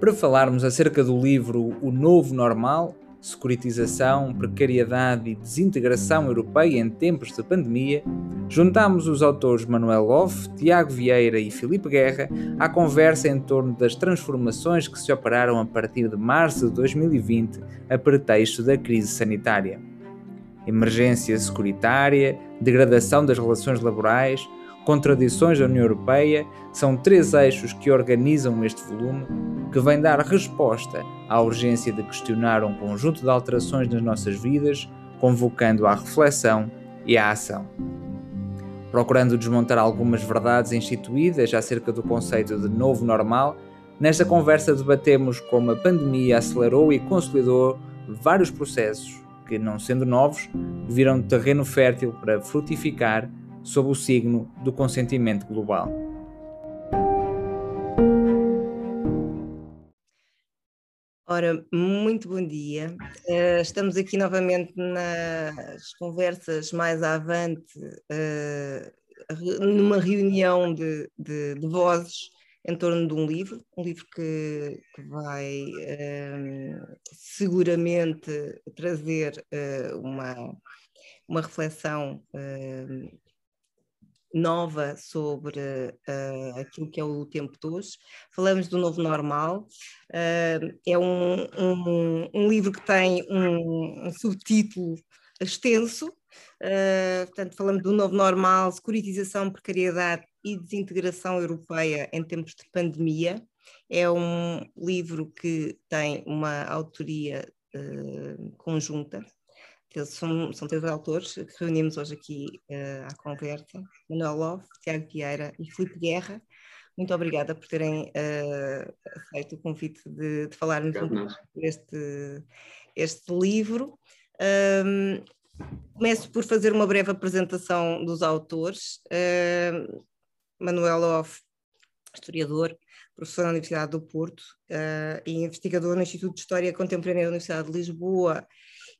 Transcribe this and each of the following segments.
para falarmos acerca do livro O Novo Normal securitização, precariedade e desintegração europeia em tempos de pandemia, juntamos os autores Manuel Loff, Tiago Vieira e Filipe Guerra à conversa em torno das transformações que se operaram a partir de março de 2020 a pretexto da crise sanitária. Emergência securitária, degradação das relações laborais, contradições da União Europeia são três eixos que organizam este volume, que vem dar resposta à urgência de questionar um conjunto de alterações nas nossas vidas, convocando à reflexão e à ação. Procurando desmontar algumas verdades instituídas acerca do conceito de novo normal, nesta conversa debatemos como a pandemia acelerou e consolidou vários processos que, não sendo novos, viram terreno fértil para frutificar sob o signo do consentimento global. Ora, muito bom dia. Uh, estamos aqui novamente nas conversas mais avante, uh, numa reunião de, de, de, vozes em torno de um livro, um livro que, que vai uh, seguramente trazer uma, uma reflexão nova sobre uh, aquilo que é o tempo de hoje. Falamos do novo normal. Uh, é um, um, um, livro que tem um, um subtítulo extenso. Uh, portanto, falamos do novo normal, securitização, precariedade e desintegração europeia em tempos de pandemia. É um livro que tem uma autoria conjunta, são, são três autores que reunimos hoje aqui uh, à conversa: Manuel Love, Tiago Vieira e Filipe Guerra. Muito obrigada por terem uh, aceito o convite de, de falarmos um este, este livro. Um, começo por fazer uma breve apresentação dos autores. Uh, Manuel Love, historiador, professor na Universidade do Porto uh, e investigador no Instituto de História Contemporânea da Universidade de Lisboa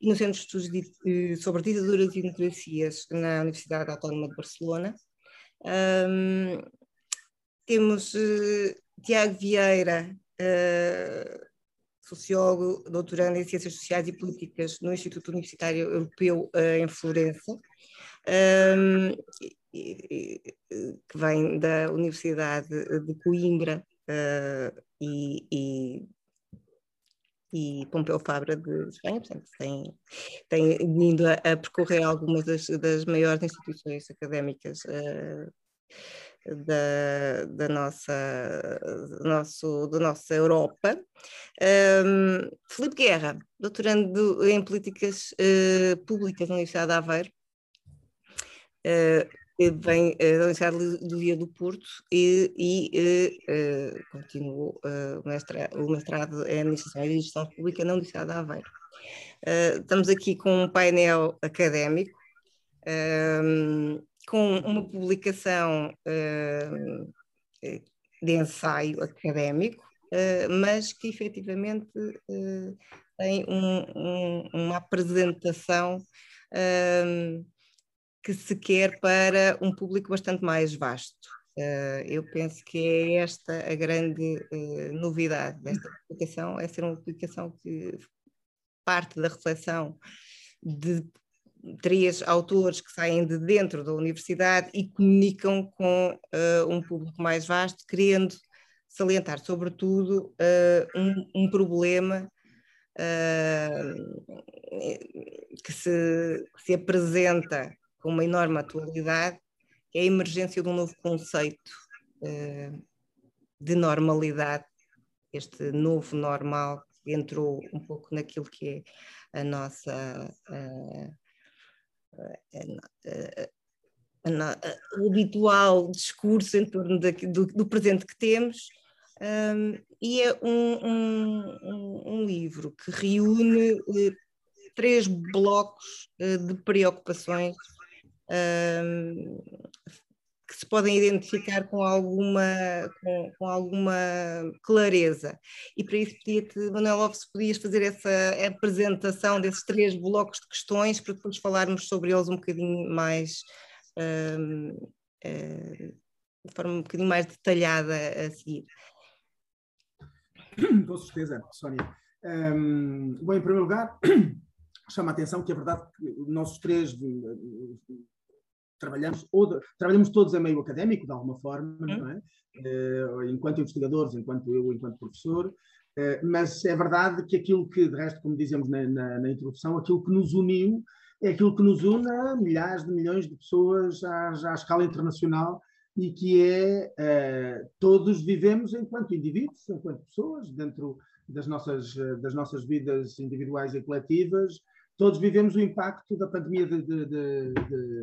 e no Centro de Estudos de, sobre Ditaduras e Democracias na Universidade Autónoma de Barcelona. Um, temos uh, Tiago Vieira, uh, sociólogo, doutorando em Ciências Sociais e Políticas no Instituto Universitário Europeu uh, em Florença, um, que vem da Universidade de Coimbra e, e e Pompeu Fabra de Espanha, portanto, tem, tem vindo a, a percorrer algumas das, das, maiores instituições académicas uh, da, da nossa, nosso, da nossa Europa. Um, Filipe Guerra, doutorando em Políticas uh, Públicas na Universidade de Aveiro, uh, vem eh, da Universidade do Via do Porto e, e uh, continuou uh, o, mestrado, em Administração e Gestão Pública na Universidade de Aveiro. Uh, estamos aqui com um painel académico, com uma publicação de ensaio académico, mas que efetivamente tem um, uma apresentação que se quer para um público bastante mais vasto. Uh, eu penso que é esta a grande uh, novidade desta publicação, é ser uma publicação que parte da reflexão de três autores que saem de dentro da universidade e comunicam com uh, um público mais vasto, querendo salientar, sobretudo, um, um, problema que se, que se apresenta com uma enorme atualidade, é a emergência de um novo conceito uh, de normalidade, este novo normal que entrou um pouco naquilo que é a nossa. O habitual discurso em torno do, do, presente que temos, um, e é um, um, um, livro que reúne uh, três blocos uh, de preocupações que se podem identificar com alguma, com, com, alguma clareza. E para isso pedia-te, Manuel se podias fazer essa apresentação desses três blocos de questões para depois falarmos sobre eles um bocadinho mais. uh, de forma um bocadinho mais detalhada a seguir. com certeza, Sónia. Um, bom, em primeiro lugar, chama a atenção que é verdade que nós três trabalhamos, ou, trabalhamos todos a meio académico, de alguma forma, não é? Uh, enquanto investigadores, enquanto eu, enquanto professor, uh, mas é verdade que aquilo que, de resto, como dizemos na, na, na, introdução, aquilo que nos uniu é aquilo que nos une a milhares de milhões de pessoas à, à escala internacional e que é uh, todos vivemos enquanto indivíduos, enquanto pessoas, dentro das nossas, das nossas vidas individuais e coletivas, todos vivemos o impacto da pandemia de, de, de,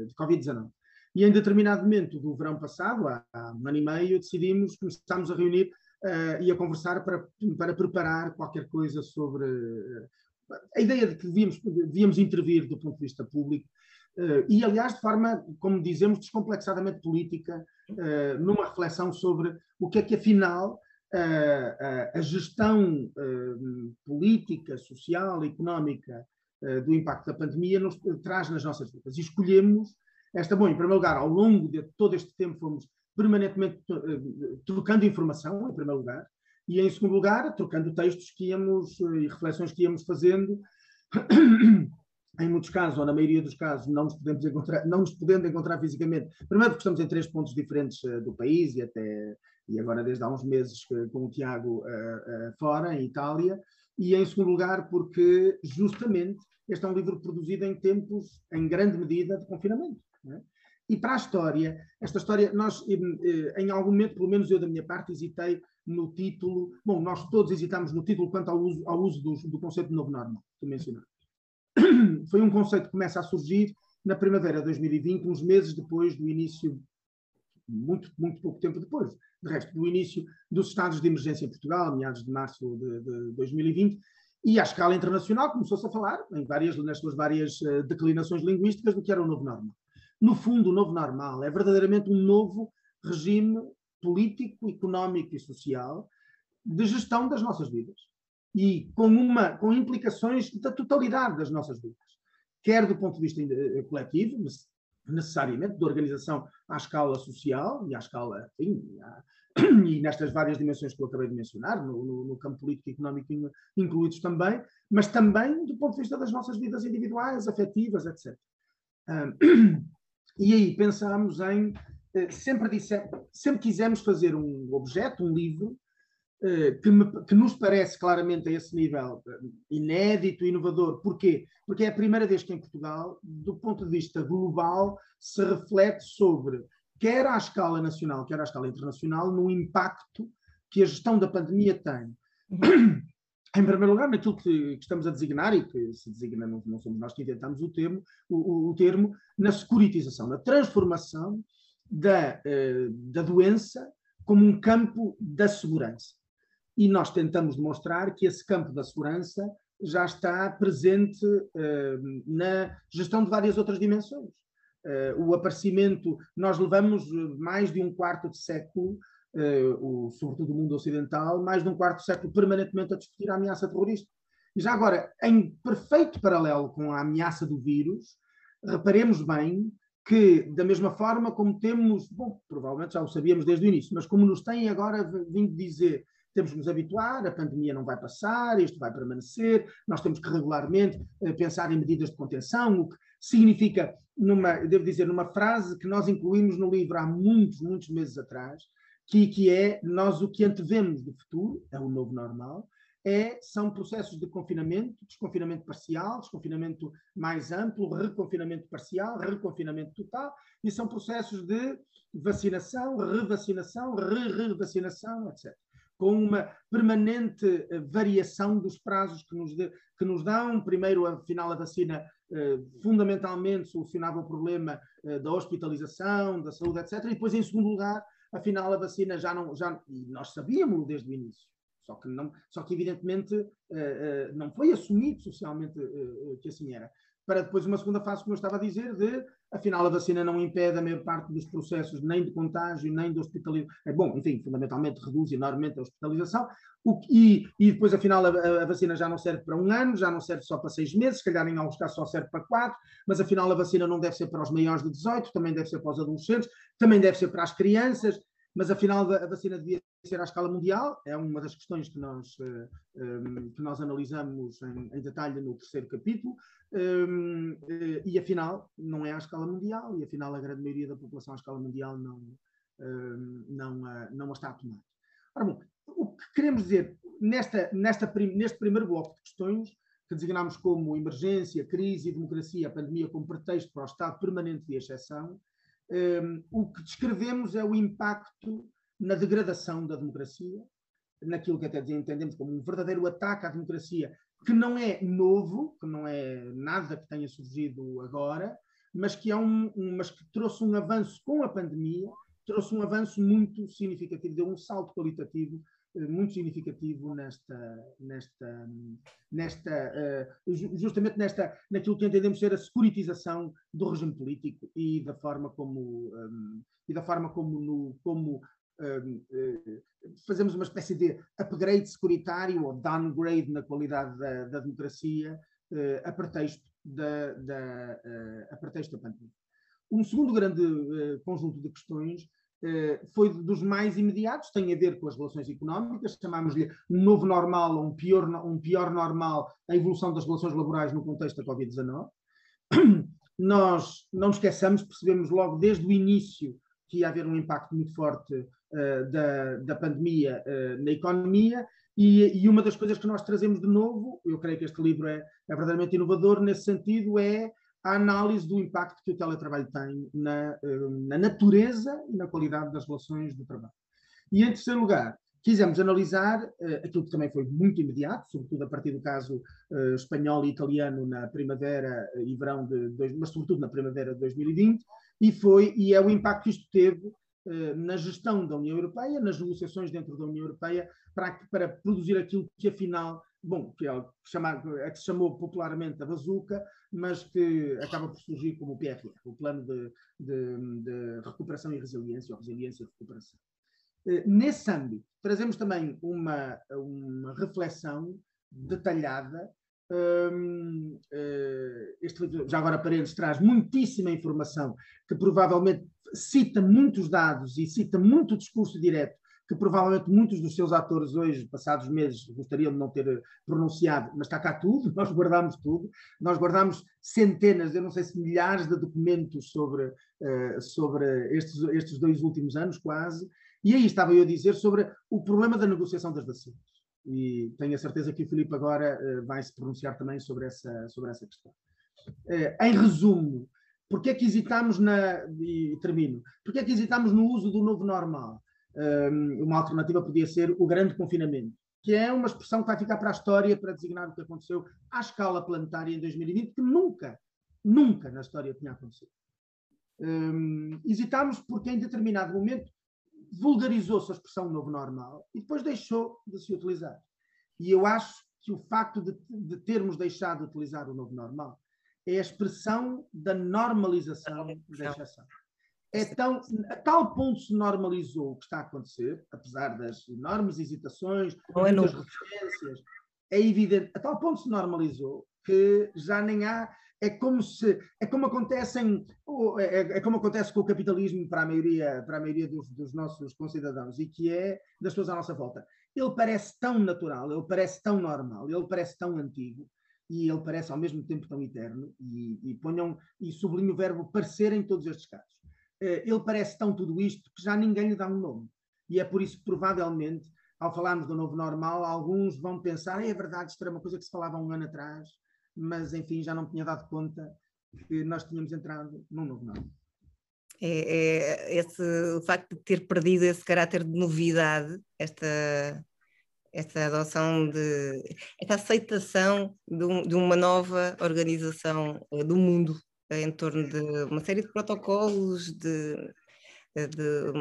de Covid-19. E em determinado momento do verão passado, há, há, um ano e meio, decidimos, começámos a reunir uh, e a conversar para, para preparar qualquer coisa sobre uh, a ideia de que devíamos, devíamos intervir do ponto de vista público uh, e, aliás, de forma, como dizemos, descomplexadamente política, numa reflexão sobre o que é que, afinal, a gestão política, social, económica do impacto da pandemia nos traz nas nossas vidas. E escolhemos esta, bom, em primeiro lugar, ao longo de todo este tempo fomos permanentemente eh, trocando informação, em primeiro lugar, e em segundo lugar, trocando textos que íamos eh, e reflexões que íamos fazendo. em muitos casos, ou na maioria dos casos, não nos, podemos encontrar, não nos podendo encontrar fisicamente. Primeiro porque estamos em três pontos diferentes do país e até e agora desde há uns meses com o Tiago fora, em Itália, e em segundo lugar porque justamente este é um livro produzido em tempos, em grande medida, de confinamento. É? E para a história, esta história, nós, eh, em algum momento, pelo menos eu da minha parte, hesitei no título. Bom, nós todos hesitamos no título quanto ao uso, ao uso do, do conceito de novo normal, que mencionaste. Foi um conceito que começa a surgir na primavera de 2020, uns meses depois do início, muito, muito pouco tempo depois, de resto, do início dos estados de emergência em Portugal, meados de março de, de 2020, e à escala internacional começou-se a falar, em várias, nas suas várias uh, declinações linguísticas, do que era o novo normal. No fundo, o novo normal é verdadeiramente um novo regime político, económico e social de gestão das nossas vidas. E com, uma, com implicações da totalidade das nossas vidas. Quer do ponto de vista eh, coletivo, necessariamente, de organização à escala social e à escala, enfim, e nestas várias dimensões que eu acabei de mencionar, no, no, no campo político e económico incluídos também, mas também do ponto de vista das nossas vidas individuais, afetivas, etc. E aí pensámos em, eh, sempre, disse, sempre quisemos fazer um objeto, um livro, que, me, que, nos parece claramente a esse nível eh, inédito, inovador. Porquê? Porque é a primeira vez que em Portugal, do ponto de vista global, se reflete sobre quer à escala nacional, quer à escala internacional, no impacto que a gestão da pandemia tem. Uhum. Em primeiro lugar, naquilo que, que, estamos a designar, e que se designa, não, não somos nós que inventamos o termo, o, o, o termo, na securitização, na transformação da, uh, da doença como um campo da segurança. E nós tentamos demonstrar que esse campo da segurança já está presente uh, na gestão de várias outras dimensões. Uh, o aparecimento, nós levamos mais de um quarto de século, uh, o, sobretudo o mundo ocidental, mais de um quarto de século permanentemente a discutir a ameaça terrorista. E já agora, em perfeito paralelo com a ameaça do vírus, reparemos bem que, da mesma forma como temos, bom, provavelmente já o sabíamos desde o início, mas como nos têm agora vindo dizer temos que nos habituar, a pandemia não vai passar, isto vai permanecer, nós temos que regularmente pensar em medidas de contenção, o que significa, numa, devo dizer, numa frase que nós incluímos no livro há muitos, muitos meses atrás, que, que é nós o que antevemos do futuro, é o novo normal, é, são processos de confinamento, desconfinamento parcial, desconfinamento mais amplo, reconfinamento parcial, reconfinamento total, e são processos de vacinação, revacinação, re-revacinação, etc com uma permanente eh, variação dos prazos que nos, que nos dão. Primeiro, afinal, a vacina eh, fundamentalmente solucionava o problema eh, da hospitalização, da saúde, etc. E depois, em segundo lugar, afinal, a vacina já não. Já, e nós sabíamos desde o início. Só que, não, só que evidentemente, não foi assumido socialmente que assim era para depois uma segunda fase, como eu estava a dizer, de afinal a vacina não impede a maior parte dos processos nem de contágio, nem de hospitalização. É bom, enfim, fundamentalmente reduz enormemente a hospitalização. O, e, e depois, afinal, a, a, vacina já não serve para um ano, já não serve só para seis meses, se calhar em alguns casos só serve para quatro, mas afinal a vacina não deve ser para os maiores de 18, também deve ser para os adolescentes, também deve ser para as crianças. Mas afinal a vacina devia ser à escala mundial, é uma das questões que nós, uh, um, que nós analisamos em, em, detalhe no terceiro capítulo, um, uh, e afinal não é à escala mundial, e afinal a grande maioria da população à escala mundial não, um, não, a, não a está a tomar. Ora bom, o que queremos dizer nesta, nesta, neste primeiro bloco de questões, que designamos como emergência, crise e democracia, a pandemia como pretexto para o estado permanente de exceção, um, o que descrevemos é o impacto na degradação da democracia, naquilo que até entendemos como um verdadeiro ataque à democracia, que não é novo, que não é nada que tenha surgido agora, mas que, é um, um mas que trouxe um avanço com a pandemia, trouxe um avanço muito significativo, deu um salto qualitativo muito significativo nesta, nesta, nesta uh, justamente nesta, naquilo que entendemos ser a securitização do regime político e da forma como, um, e da forma como, no, como uh, fazemos uma espécie de upgrade securitário ou downgrade na qualidade da, da democracia a pretexto da, da, a pretexto da pandemia. Um segundo grande conjunto de questões eh, foi dos mais imediatos, tem a ver com as relações económicas, chamámos-lhe um novo normal ou um pior, um pior normal, a evolução das relações laborais no contexto da Covid-19. Nós não esqueçamos, percebemos logo desde o início que ia haver um impacto muito forte uh, da, da pandemia uh, na economia, e, e, uma das coisas que nós trazemos de novo, eu creio que este livro é, é verdadeiramente inovador nesse sentido, é a análise do impacto que o teletrabalho tem na, eh, na natureza e na qualidade das relações de trabalho. E, em terceiro lugar, quisemos analisar uh, aquilo que também foi muito imediato, sobretudo a partir do caso uh, espanhol e italiano na primavera e verão de, dois, mas sobretudo na primavera de 2020, e foi e é o impacto que isto teve uh, na gestão da União Europeia, nas negociações dentro da União Europeia, para, para produzir aquilo que afinal bom, que é, chamado, é que se chamou popularmente a bazuca, mas que acaba por surgir como o PRR, o Plano de, de, de Recuperação e Resiliência, ou Resiliência e Recuperação. Eh, nesse âmbito, trazemos também uma, uma reflexão detalhada. Um, uh, este livro, já agora parênteses, traz muitíssima informação que provavelmente cita muitos dados e cita muito discurso direto que provavelmente muitos dos seus atores hoje, passados meses, gostariam de não ter pronunciado, mas está cá tudo, nós guardamos tudo, nós guardamos centenas, eu não sei se milhares de documentos sobre, uh, sobre estes, estes dois últimos anos, quase, e aí estava eu a dizer sobre o problema da negociação das vacinas. E tenho a certeza que o Filipe agora uh, vai se pronunciar também sobre essa, sobre essa questão. Uh, em resumo, porque é que hesitamos na. E termino. Porque é que hesitamos no uso do novo normal? Uma alternativa podia ser o grande confinamento, que é uma expressão que vai ficar para a história para designar o que aconteceu à escala planetária em 2020, que nunca, nunca na história tinha acontecido. Um, hesitámos porque em determinado momento vulgarizou-se a expressão novo normal e depois deixou de se utilizar. E eu acho que o facto de, de termos deixado de utilizar o novo normal é a expressão da normalização da exceção é tão, a tal ponto se normalizou o que está a acontecer, apesar das enormes hesitações, é muitas referências, é evidente, a tal ponto se normalizou que já nem há. É como se é como acontece em, é, é, como acontece com o capitalismo para a maioria para a maioria dos, dos nossos concidadãos e que é das pessoas à nossa volta. Ele parece tão natural, ele parece tão normal, ele parece tão antigo e ele parece ao mesmo tempo tão eterno e, e ponham e sublinho o verbo parecer em todos estes casos ele parece tão tudo isto que já ninguém lhe dá um nome. E é por isso provavelmente, ao falarmos do novo normal, alguns vão pensar: é verdade, isto era uma coisa que se falava um ano atrás, mas enfim, já não tinha dado conta que nós tínhamos entrado num novo normal. É, é esse, o facto de ter perdido esse caráter de novidade, esta, esta adoção de esta aceitação de, um, de uma nova organização eh, do mundo em torno de uma série de protocolos, de, de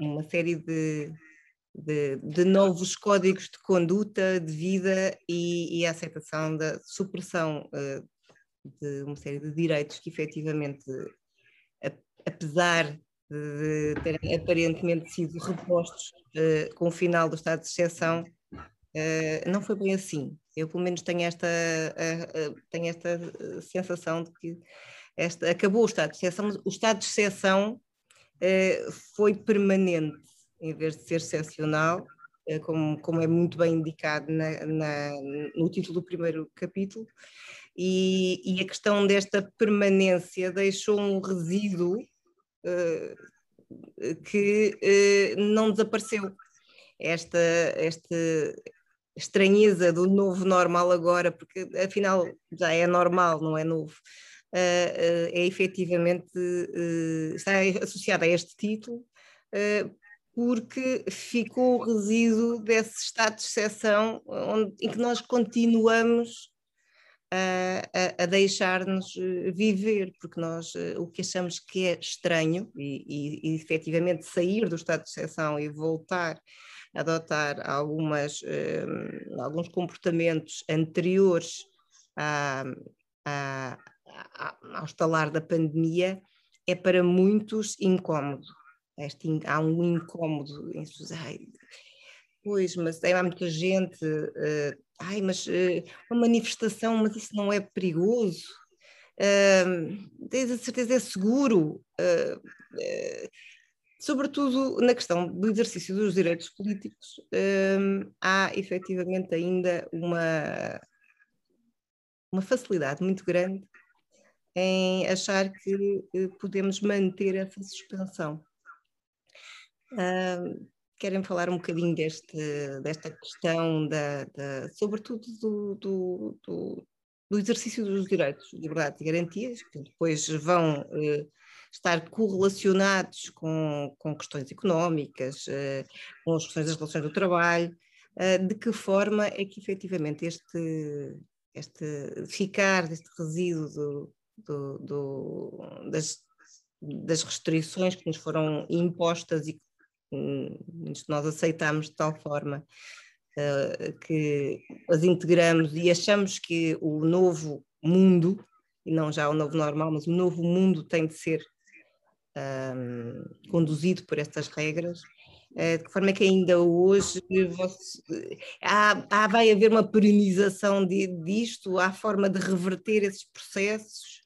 uma série de, de, de, novos códigos de conduta, de vida e, e a aceitação da supressão uh, de uma série de direitos que efetivamente, apesar de terem aparentemente sido repostos com o final do estado de exceção, não foi bem assim. Eu, pelo menos, tenho esta, tenho esta sensação de que esta, acabou o estado de exceção, o estado de exceção eh, foi permanente em vez de ser excepcional, eh, como, como é muito bem indicado na, na, no título do primeiro capítulo. E, e, a questão desta permanência deixou um resíduo uh, que uh, não desapareceu. Esta, esta estranheza do novo normal agora, porque afinal já é normal, não é novo, é efetivamente está associada a este título porque ficou o resíduo desse estado de exceção onde, em que nós continuamos a, a, a deixar-nos eh, viver, porque nós eh, o que achamos que é estranho e, e, e efetivamente sair do estado de exceção e voltar a adotar algumas, um, alguns comportamentos anteriores a, a, ao estalar da pandemia é para muitos incómodo. Este, há um incómodo em pois, mas há muita gente, uh, ai, mas uh, uma manifestação, mas isso não é perigoso? Uh, tens a certeza é seguro? Uh, sobretudo na questão do exercício dos direitos políticos, há efetivamente ainda uma, uma facilidade muito grande em achar que podemos manter essa suspensão. Uh, querem falar um bocadinho deste, desta questão, da, da sobretudo do, do, do, do, exercício dos direitos, liberdade e garantias, que depois vão uh, estar correlacionados com, com questões económicas, uh, com as questões das relações do trabalho, de que forma é que efetivamente este, este ficar deste resíduo do, do, das, das restrições que nos foram impostas e muitos de nós aceitamos de tal forma uh, que as integramos e achamos que o novo mundo, e não já o novo normal, mas o novo mundo tem de ser um, conduzido por estas regras, uh, de que forma é que ainda hoje você, há, há, vai haver uma perenização de, disto, há forma de reverter esses processos.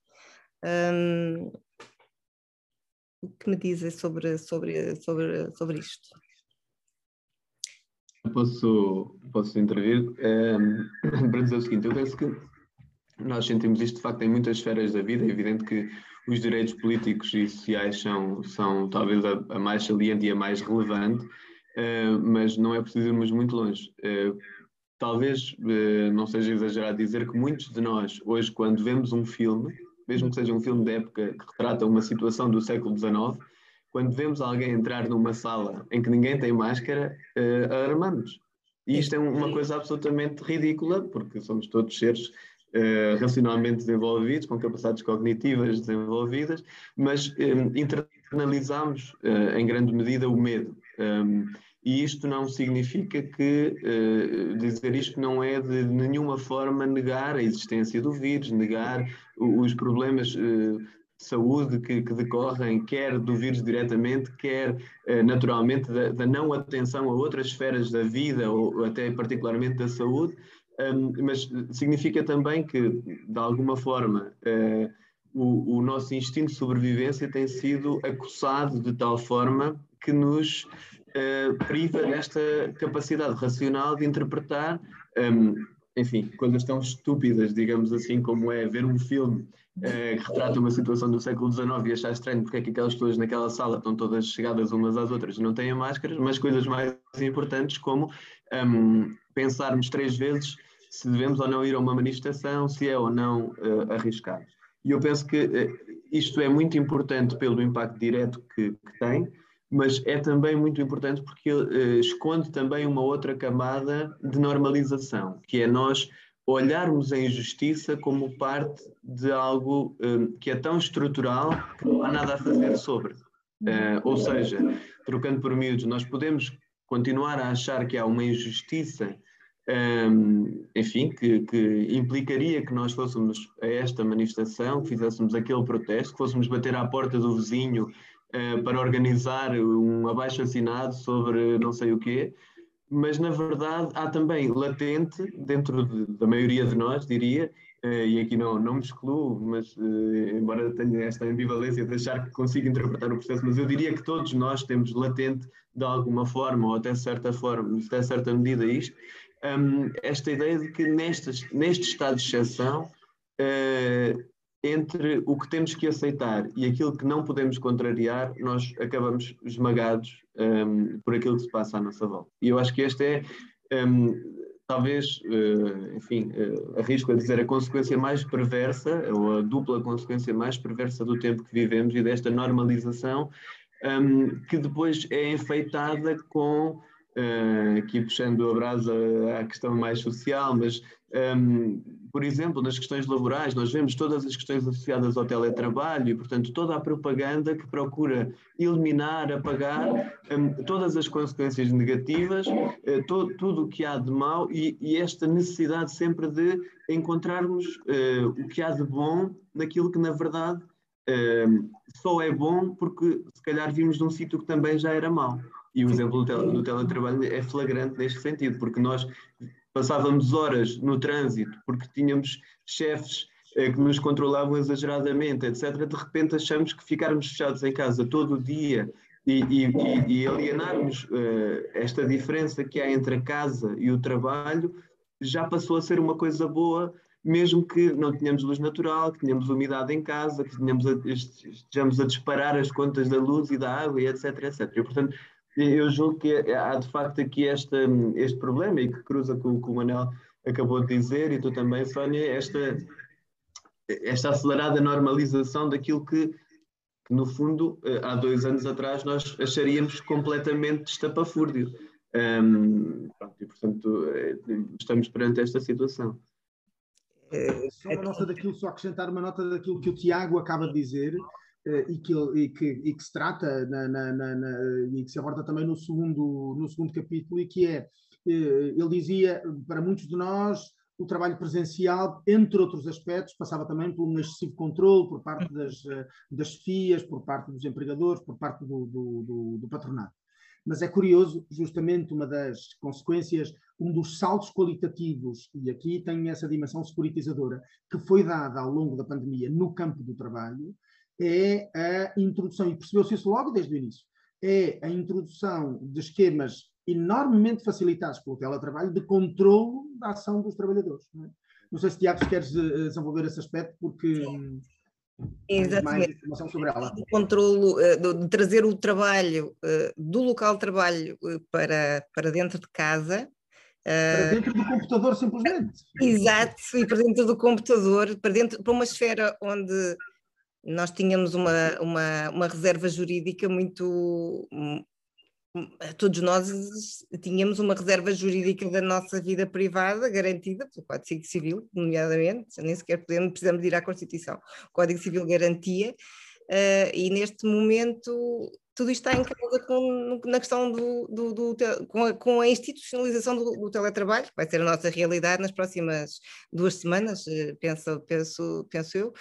Um, o que me dizem sobre, sobre, sobre, sobre isto? Posso, posso intervir para dizer o seguinte: eu penso que nós sentimos isto de facto em muitas esferas da vida. É evidente que os direitos políticos e sociais são, são talvez a, a mais saliente e a mais relevante, uh, mas não é preciso irmos muito longe. Uh, talvez uh, não seja exagerado dizer que muitos de nós, hoje, quando vemos um filme, mesmo que seja um filme de época que retrata uma situação do século XIX, quando vemos alguém entrar numa sala em que ninguém tem máscara, uh. E isto é uma coisa absolutamente ridícula, porque somos todos seres uh, racionalmente desenvolvidos, com capacidades cognitivas desenvolvidas, mas um, eh, internalizamos uh, em grande medida o medo. Um, e isto não significa que uh, dizer isto não é de nenhuma forma negar a existência do vírus, negar os problemas uh, de saúde que, que, decorrem, quer do vírus diretamente, quer uh, naturalmente da, da, não atenção a outras esferas da vida, ou até particularmente da saúde, um, mas significa também que, de alguma forma, o, o nosso instinto de sobrevivência tem sido acossado de tal forma que nos uh, priva desta capacidade racional de interpretar, um, enfim, coisas tão estúpidas, digamos assim, como é ver um filme uh, que retrata uma situação do século XIX e achar estranho porque é que aquelas pessoas naquela sala estão todas chegadas umas às outras e não têm máscaras, mas coisas mais importantes como um, pensarmos três vezes se devemos ou não ir a uma manifestação, se é ou não uh, arriscado. E eu penso que isto é muito importante pelo impacto direto que, que tem, mas é também muito importante porque uh, esconde também uma outra camada de normalização, que é nós olharmos a injustiça como parte de algo uh, que é tão estrutural que não há nada a fazer sobre. Uh, ou seja, trocando por miúdos, nós podemos continuar a achar que há uma injustiça, um, enfim, que, que, implicaria que nós fôssemos a esta manifestação, que fizéssemos aquele protesto, que fôssemos bater à porta do vizinho uh, para organizar um abaixo assinado sobre não sei o quê, mas na verdade há também latente, dentro de, da maioria de nós, diria, Uh, e aqui não, não me excluo, mas uh, embora tenha esta ambivalência de achar que consigo interpretar o processo, mas eu diria que todos nós temos latente, de alguma forma, ou até certa forma, até certa medida, isto, um, esta ideia de que nestes, neste estado de exceção, uh, entre o que temos que aceitar e aquilo que não podemos contrariar, nós acabamos esmagados um, por aquilo que se passa à nossa volta. E eu acho que este é. Um, talvez, uh, enfim, uh, arrisco a dizer a consequência mais perversa, ou a dupla consequência mais perversa do tempo que vivemos e desta normalização, um, que depois é enfeitada com, uh, aqui puxando a brasa à questão mais social, mas um, por exemplo, nas questões laborais, nós vemos todas as questões associadas ao teletrabalho e, portanto, toda a propaganda que procura eliminar, apagar um, todas as consequências negativas, uh, to, tudo o que há de mal e, e, esta necessidade sempre de encontrarmos uh, o que há de bom naquilo que, na verdade, uh, só é bom porque, se calhar, vimos num sítio que também já era mau. E o exemplo do, tele, do teletrabalho é flagrante neste sentido, porque nós passávamos horas no trânsito porque tínhamos chefes eh, que nos controlavam exageradamente, etc. De repente achamos que ficarmos fechados em casa todo o dia e, e, e alienarmos uh, esta diferença que há entre a casa e o trabalho já passou a ser uma coisa boa, mesmo que não tenhamos luz natural, que tenhamos umidade em casa, que tenhamos a, estejamos a disparar as contas da luz e da água, e etc, etc. E, portanto, eu julgo que há de facto aqui este, este problema e que cruza com o que o Manel acabou de dizer e tu também, Sónia, esta, esta acelerada normalização daquilo que, que, no fundo, eh, há dois anos atrás nós acharíamos completamente estapafúrdio. Um, e, portanto, eh, estamos perante esta situação. Só uma nota daquilo, só acrescentar uma nota daquilo que o Tiago acaba de dizer, e que, e, que, e que se trata na, na, na, na, e que se aborda também no segundo, no segundo capítulo, e que é, eh, ele dizia, para muitos de nós, o trabalho presencial, entre outros aspectos, passava também por um excessivo controle por parte das, eh, das FIAs, por parte dos empregadores, por parte do, do, do, do patronato. Mas é curioso, justamente uma das consequências, um dos saltos qualitativos, e aqui tem essa dimensão securitizadora, que foi dada ao longo da pandemia no campo do trabalho, é a introdução, e percebeu-se isso logo desde o início, é a introdução de esquemas enormemente facilitados pelo teletrabalho de controlo da ação dos trabalhadores. Não, é? não sei se, Tiago, queres eh, desenvolver esse aspecto, porque Exatamente. mais informação sobre ela. O controlo, eh, de trazer o trabalho eh, do local de trabalho para, para dentro de casa, para dentro do computador, simplesmente. Exato, e para dentro do computador, para, dentro, para uma esfera onde nós tínhamos uma, uma, uma reserva jurídica muito. Hum, hum, todos nós tínhamos uma reserva jurídica da nossa vida privada garantida pelo Código Civil, nomeadamente, nem sequer podemos, precisamos ir à Constituição. O Código Civil garantia, uh, e neste momento tudo isto está em causa com, na questão do, do, do com, a, com, a, institucionalização do, do, teletrabalho, que vai ser a nossa realidade nas próximas duas semanas, eh, penso, penso, penso eu.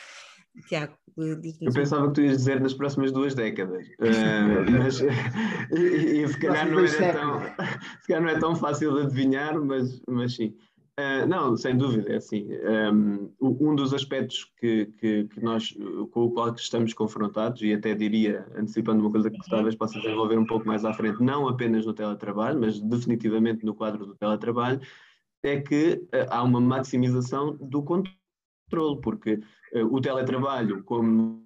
Tiago, eu pensava que tu ias dizer nas próximas duas décadas, uh, mas e, e, se, calhar não era tão, se calhar não é tão fácil de adivinhar, mas, mas sim. Uh, não, sem dúvida, é assim. Um, um dos aspectos que, que, que, nós, com o qual estamos confrontados, e até diria, antecipando uma coisa que talvez possa desenvolver um pouco mais à frente, não apenas no teletrabalho, mas definitivamente no quadro do teletrabalho, é que uh, há uma maximização do controle, porque uh, o teletrabalho, como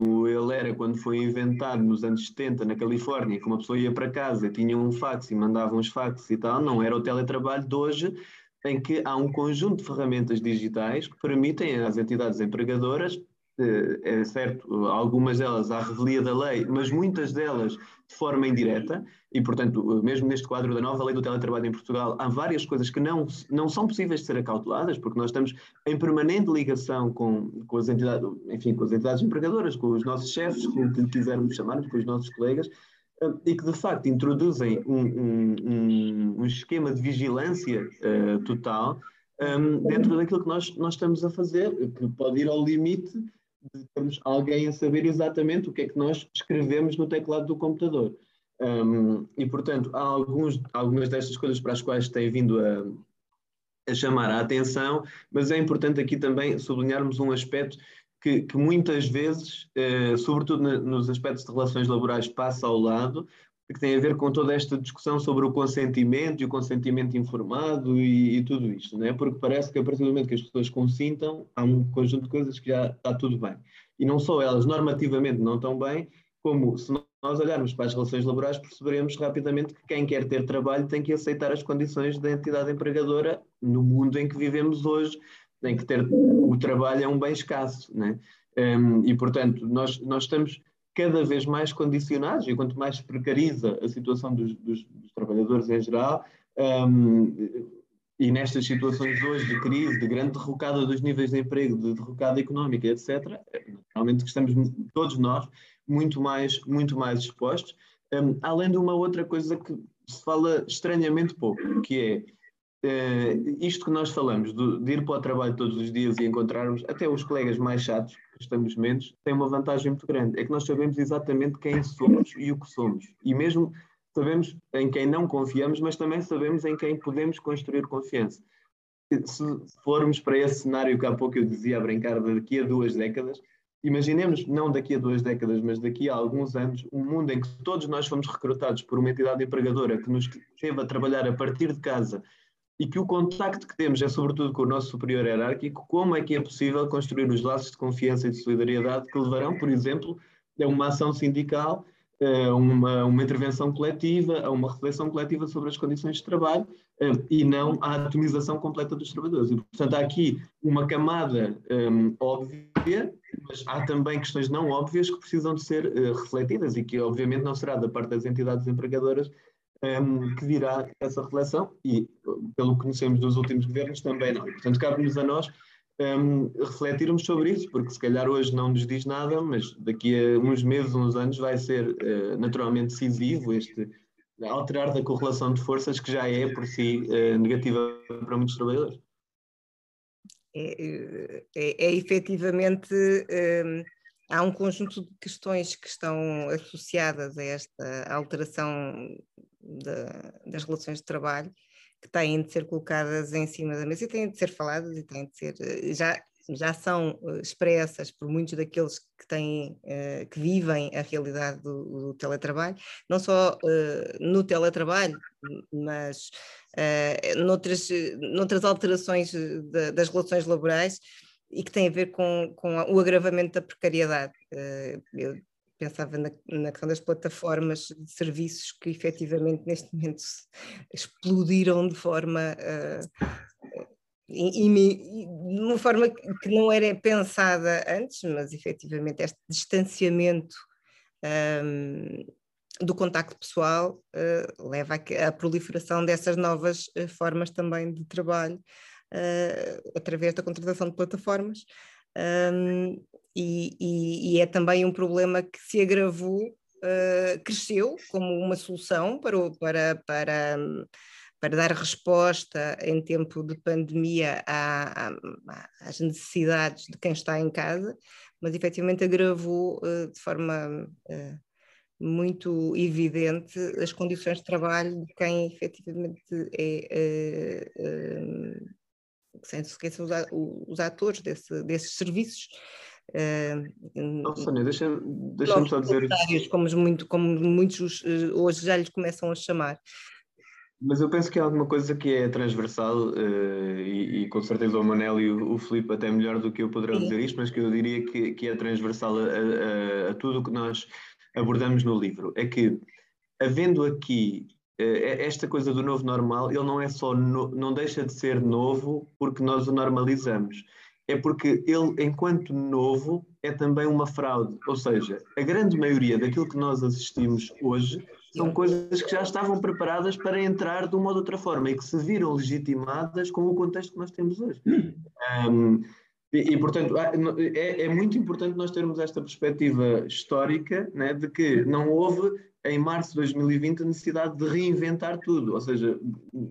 ele era quando foi inventado nos anos 70 na Califórnia, que uma pessoa ia para casa, tinha um fax e mandava uns fax e tal, não era o teletrabalho de hoje, em que há um conjunto de ferramentas digitais que permitem às entidades empregadoras, eh, é certo, algumas delas à revelia da lei, mas muitas delas de forma indireta, e portanto, mesmo neste quadro da nova lei do teletrabalho em Portugal, há várias coisas que não, não são possíveis de ser acauteladas, porque nós estamos em permanente ligação com, com as entidades, enfim, com as entidades empregadoras, com os nossos chefes, com o que quisermos chamar, com os nossos colegas, e que de facto introduzem um, um, um esquema de vigilância uh, total um, dentro daquilo que nós, nós estamos a fazer, que pode ir ao limite de termos alguém a saber exatamente o que é que nós escrevemos no teclado do computador. Um, e, portanto, há alguns, algumas destas coisas para as quais tem vindo a, a chamar a atenção, mas é importante aqui também sublinharmos um aspecto que, que muitas vezes, eh, sobretudo na, nos aspectos de relações laborais, passa ao lado, que tem a ver com toda esta discussão sobre o consentimento e o consentimento informado e, e tudo isto, não é? Porque parece que a partir do momento que as pessoas consintam, há um conjunto de coisas que já está tudo bem. E não só elas normativamente não estão bem, como se nós olharmos para as relações laborais, perceberemos rapidamente que quem quer ter trabalho tem que aceitar as condições da entidade empregadora no mundo em que vivemos hoje, tem que ter o trabalho é um bem escasso, né? Um, e portanto nós, nós estamos cada vez mais condicionados, e quanto mais precariza a situação dos, dos, dos trabalhadores em geral, um, e nestas situações hoje de crise, de grande derrocada dos níveis de emprego, de derrocada económica, etc., naturalmente estamos todos nós muito mais, muito mais expostos, um, além de uma outra coisa que se fala estranhamente pouco, que é uh, isto que nós falamos, de, ir para o trabalho todos os dias e encontrarmos até os colegas mais chatos, estamos menos, tem uma vantagem muito grande. É que nós sabemos exatamente quem somos e o que somos. E mesmo sabemos em quem não confiamos, mas também sabemos em quem podemos construir confiança. Se formos para esse cenário que há pouco eu dizia a brincar, daqui a duas décadas, imaginemos, não daqui a duas décadas, mas daqui a alguns anos, um mundo em que todos nós fomos recrutados por uma entidade empregadora que nos teve a trabalhar a partir de casa e que o contacto que temos é sobretudo com o nosso superior hierárquico, como é que é possível construir os laços de confiança e de solidariedade que levarão, por exemplo, a uma ação sindical, a uma, uma intervenção coletiva, a uma reflexão coletiva sobre as condições de trabalho e não à atomização completa dos trabalhadores. E, portanto, há aqui uma camada um, óbvia, mas há também questões não óbvias que precisam de ser uh, refletidas e que, obviamente, não será da parte das entidades empregadoras um, que dirá essa reflexão e, pelo que conhecemos dos últimos governos, também não. Portanto, cabe-nos a nós um, refletirmos sobre isso, porque se calhar hoje não nos diz nada, mas daqui a uns meses, uns anos, vai ser uh, naturalmente decisivo este alterar da correlação de forças que já é por si uh, negativa para muitos trabalhadores. É, é, é efetivamente. Um há um conjunto de questões que estão associadas a esta alteração de, das relações de trabalho que têm de ser colocadas em cima da mesa e têm de ser faladas e têm de ser eh, já já são eh, expressas por muitos daqueles que têm eh, que vivem a realidade do, do teletrabalho, não só no teletrabalho, mas noutras, noutras alterações das relações laborais e que tem a ver com, com o agravamento da precariedade. eu pensava na, na questão das plataformas de serviços que efetivamente neste momento explodiram de forma uh, de uma forma que não era pensada antes, mas efetivamente este distanciamento um, do contacto pessoal uh, leva à proliferação dessas novas uh, formas também de trabalho uh, através da contratação de plataformas. Um, e, e, e, é também um problema que se agravou, uh, cresceu como uma solução para, o, para, para, para dar resposta em tempo de pandemia à, à, às necessidades de quem está em casa, mas efetivamente agravou uh, de forma uh, muito evidente as condições de trabalho de quem efetivamente é. Sem se esquecer os, os atores desse, desses serviços, Uh, Sónia, deixa-me deixa só dizer. Como, muito, como muitos eh, hoje já lhes começam a chamar. Mas eu penso que é alguma coisa que é transversal uh, e, e, com certeza o Manel e o, o Filipe até melhor do que eu poderão Sim. dizer isto, mas que eu diria que, que é transversal a, a, a tudo o que nós abordamos no livro. É que, havendo aqui esta coisa do novo normal, ele não é só, no, não deixa de ser novo porque nós o normalizamos é porque ele, enquanto novo, é também uma fraude. Ou seja, a grande maioria daquilo que nós assistimos hoje são coisas que já estavam preparadas para entrar de uma ou de outra forma e que se viram legitimadas com o contexto que nós temos hoje. Um, e, e, portanto, é, é, muito importante nós termos esta perspectiva histórica né, de que não houve em março de 2020 a necessidade de reinventar tudo, ou seja,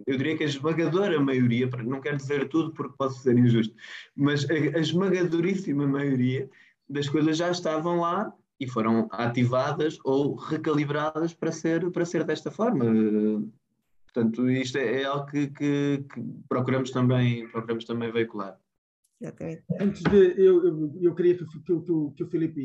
eu diria que a esmagadora maioria, não quero dizer tudo porque posso ser injusto, mas a, a esmagadoríssima maioria das coisas já estavam lá e foram ativadas ou recalibradas para ser, para ser desta forma. Portanto, isto é, é algo que, que, que, procuramos, também, procuramos também veicular. Exatamente. Antes de. Eu, eu, eu queria que, que, que, que o Filipe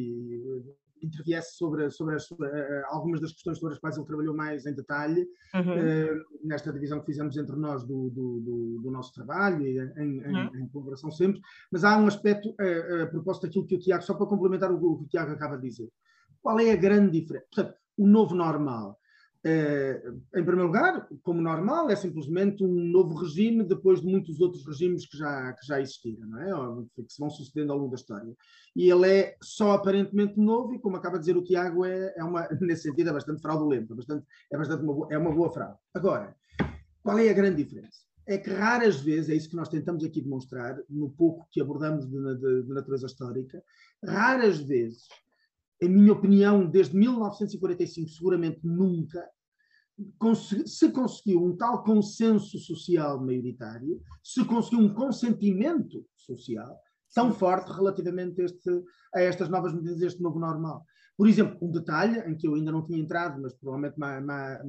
interviesse sobre, sobre as, uh, algumas das questões sobre as quais ele trabalhou mais em detalhe, uhum. uh, nesta divisão que fizemos entre nós do, do, do, do nosso trabalho, e em, uhum. em, em, colaboração sempre, mas há um aspecto, a propósito daquilo que o Tiago, só para complementar o, o que o Tiago acaba de dizer. Qual é a grande diferença? Portanto, o novo normal eh, em primeiro lugar, como normal, é simplesmente um novo regime depois de muitos outros regimes que já, que já existiram, não é? que se vão sucedendo ao longo da história. E ele é só aparentemente novo e, como acaba de dizer o Tiago, é, é uma, nesse sentido é bastante fraudulento, é bastante, é, bastante uma, boa, é uma boa fraude. Agora, qual é a grande diferença? É que raras vezes, é isso que nós tentamos aqui demonstrar, no pouco que abordamos de, de, de natureza histórica, raras vezes em minha opinião, desde 1945, seguramente nunca, se conseguiu um tal consenso social maioritário, se conseguiu um consentimento social tão forte relativamente a, este, a estas novas medidas, este novo normal. Por exemplo, um detalhe em que eu ainda não tinha entrado, mas provavelmente mais, mais,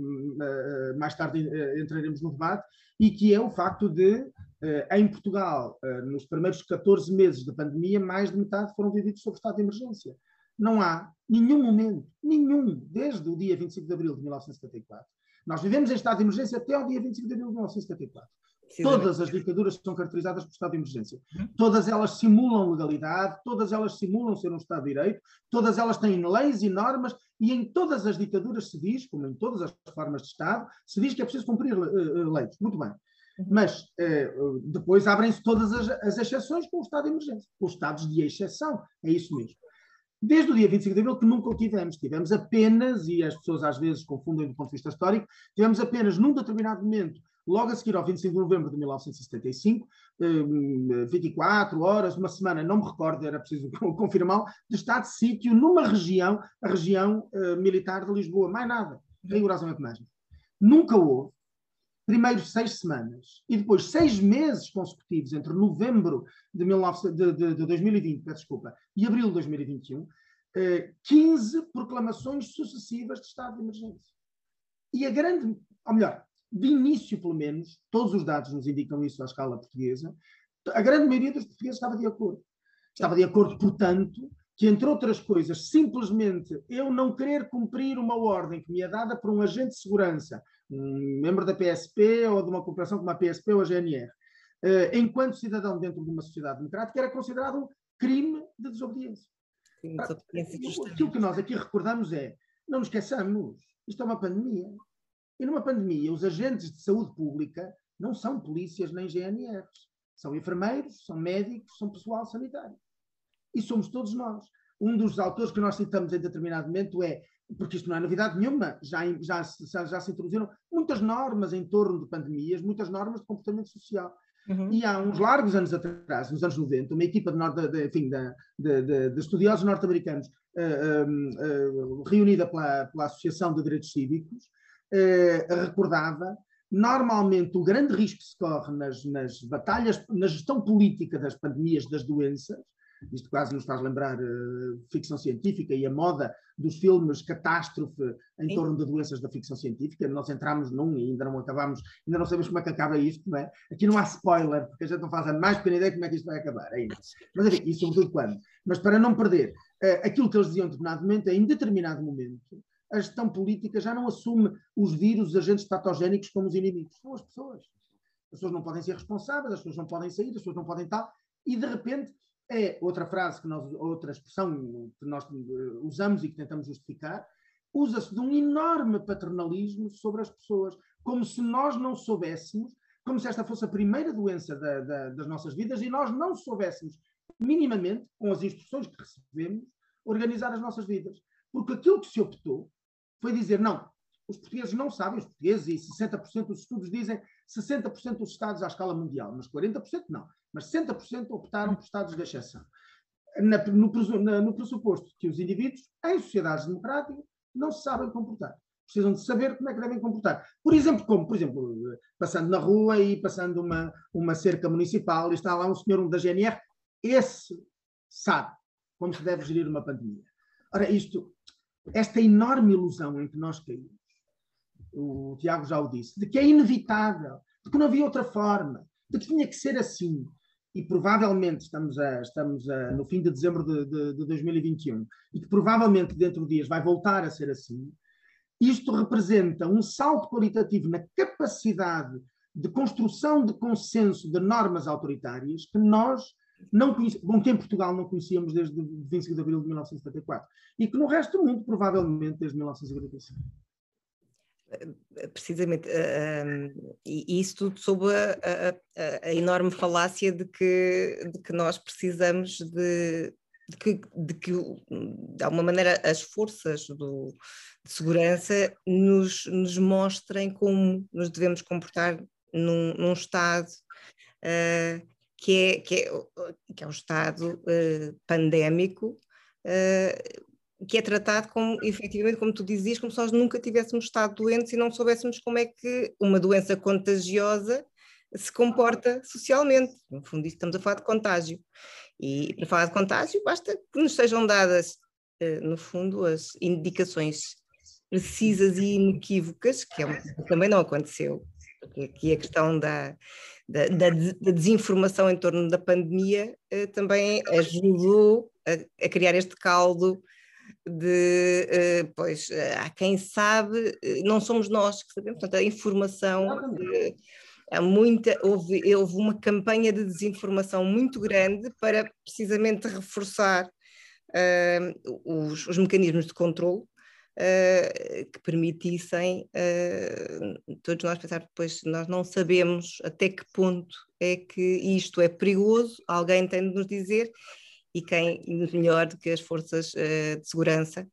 mais tarde eh, entraremos no debate, e que é o facto de, eh, em Portugal, eh, nos primeiros 14 meses da pandemia, mais de metade foram vividos sob estado de emergência. Não há nenhum momento, nenhum, desde o dia 25 de abril de 1974, nós vivemos em estado de emergência até ao dia 25 de abril de 1974. Todas as ditaduras são caracterizadas por estado de emergência. Uhum. Todas elas simulam legalidade, todas elas simulam ser um Estado de Direito, todas elas têm leis e normas, e em todas as ditaduras se diz, como em todas as formas de Estado, se diz que é preciso cumprir uh, leis. Muito bem. Uhum. Mas uh, depois abrem-se todas as, as exceções com o estado de emergência, com os estados de exceção. É isso mesmo desde o dia 25 de abril que nunca o tivemos. Tivemos apenas, e as pessoas às vezes confundem do ponto de vista histórico, tivemos apenas num determinado momento, logo a seguir ao 25 de novembro de 1975, 24 hum, horas, uma semana, não me recordo, era preciso confirmá-lo, de estado de sítio numa região, a região uh, militar de Lisboa. Mais nada, rigorosamente mais. Nunca houve primeiro seis semanas e depois seis meses consecutivos entre novembro de, 19, de, de, de 2020, desculpa, e abril de 2021, eh, 15 proclamações sucessivas de estado de emergência. E a grande, ou melhor, de início pelo menos, todos os dados nos indicam isso à escala portuguesa, a grande maioria dos portugueses estava de acordo. Estava de acordo, portanto, que, entre outras coisas, simplesmente eu não querer cumprir uma ordem que me é dada por um agente de segurança um membro da PSP ou de uma corporação como a PSP ou a GNR, eh, enquanto cidadão dentro de uma sociedade democrática, era considerado crime de desobediência. Sim, Aquilo que nós aqui recordamos é, não nos esqueçamos, isto é uma pandemia. E numa pandemia, os agentes de saúde pública não são polícias nem GNRs. São enfermeiros, são médicos, são pessoal sanitário. E somos todos nós. Um dos autores que nós citamos em determinado momento é porque isto não é novidade nenhuma, já, já, já, já se introduziram muitas normas em torno de pandemias, muitas normas de comportamento social. Uhum. E há uns largos anos atrás, nos anos 90, uma equipa de, de, enfim, de, de, de estudiosos norte-americanos uh, uh, reunida pela, pela Associação de Direitos Cívicos uh, recordava normalmente o grande risco que se corre nas, nas batalhas, na gestão política das pandemias, das doenças, isto quase nos faz lembrar uh, ficção científica e a moda dos filmes catástrofe em Sim. torno de doenças da ficção científica. Nós entramos num e ainda não acabamos, ainda não sabemos como é que acaba isto, não é? Aqui não há spoiler, porque a gente não faz a mais pequena ideia como é que isto vai acabar ainda. Mas enfim, isso sobretudo quando. Mas para não perder uh, aquilo que eles diziam em determinado momento, é em determinado momento, a gestão política já não assume os vírus, os agentes patogénicos como os inimigos. São as pessoas. As pessoas não podem ser responsáveis, as pessoas não podem sair, as pessoas não podem tal. E de repente é outra frase que nós, outra expressão que nós eh, usamos e que tentamos justificar, usa-se de um enorme paternalismo sobre as pessoas, como se nós não soubéssemos, como se esta fosse a primeira doença da, da, das nossas vidas e nós não soubéssemos minimamente, com as instruções que recebemos, organizar as nossas vidas. Porque aquilo que se optou foi dizer, não, os portugueses não sabem, os portugueses, e 60% dos estudos dizem 60% dos Estados à escala mundial, mas 40% não. Mas 60% optaram por Estados de exceção. Na, no, na, no pressuposto que os indivíduos, em sociedades democráticas, não se sabem comportar. Precisam de saber como é que devem comportar. Por exemplo, como, por exemplo, passando na rua e passando uma, uma cerca municipal e está lá um senhor da GNR, esse sabe como se deve gerir uma pandemia. Ora, isto, esta enorme ilusão em que nós caímos, o Tiago já o disse, de que é inevitável, de que não havia outra forma, de que tinha que ser assim. E provavelmente estamos, a, estamos a, no fim de dezembro de, de, de 2021, e que provavelmente dentro de dias vai voltar a ser assim. Isto representa um salto qualitativo na capacidade de construção de consenso de normas autoritárias que nós não bom, que em Portugal não conhecíamos desde 25 de abril de 1974 e que no resto do mundo provavelmente desde 1945 precisamente, uh, e isso tudo sob a, a, a, enorme falácia de que, de que nós precisamos de, de, que, de que, de alguma maneira, as forças do, de segurança nos, nos mostrem como nos devemos comportar num, num Estado uh, que, é, que, é, que é um Estado uh, pandémico, uh, que é tratado como, efetivamente, como tu dizias, como se nós nunca tivéssemos estado doentes e não soubéssemos como é que uma doença contagiosa se comporta socialmente. No fundo, estamos a falar de contágio. E para falar de contágio, basta que nos sejam dadas, no fundo, as indicações precisas e inequívocas, que é, também não aconteceu porque aqui a questão da, da, da, da desinformação em torno da pandemia eh, também ajudou a, a, criar este caldo de, eh, pois, eh, há quem sabe, eh, não somos nós que sabemos, portanto, a informação. Há muita, houve, houve uma campanha de desinformação muito grande para precisamente reforçar uh, os, os mecanismos de controle uh, que permitissem uh, todos nós pensar depois, nós não sabemos até que ponto é que isto é perigoso, alguém tem de nos dizer, e quem melhor do que as forças uh, de segurança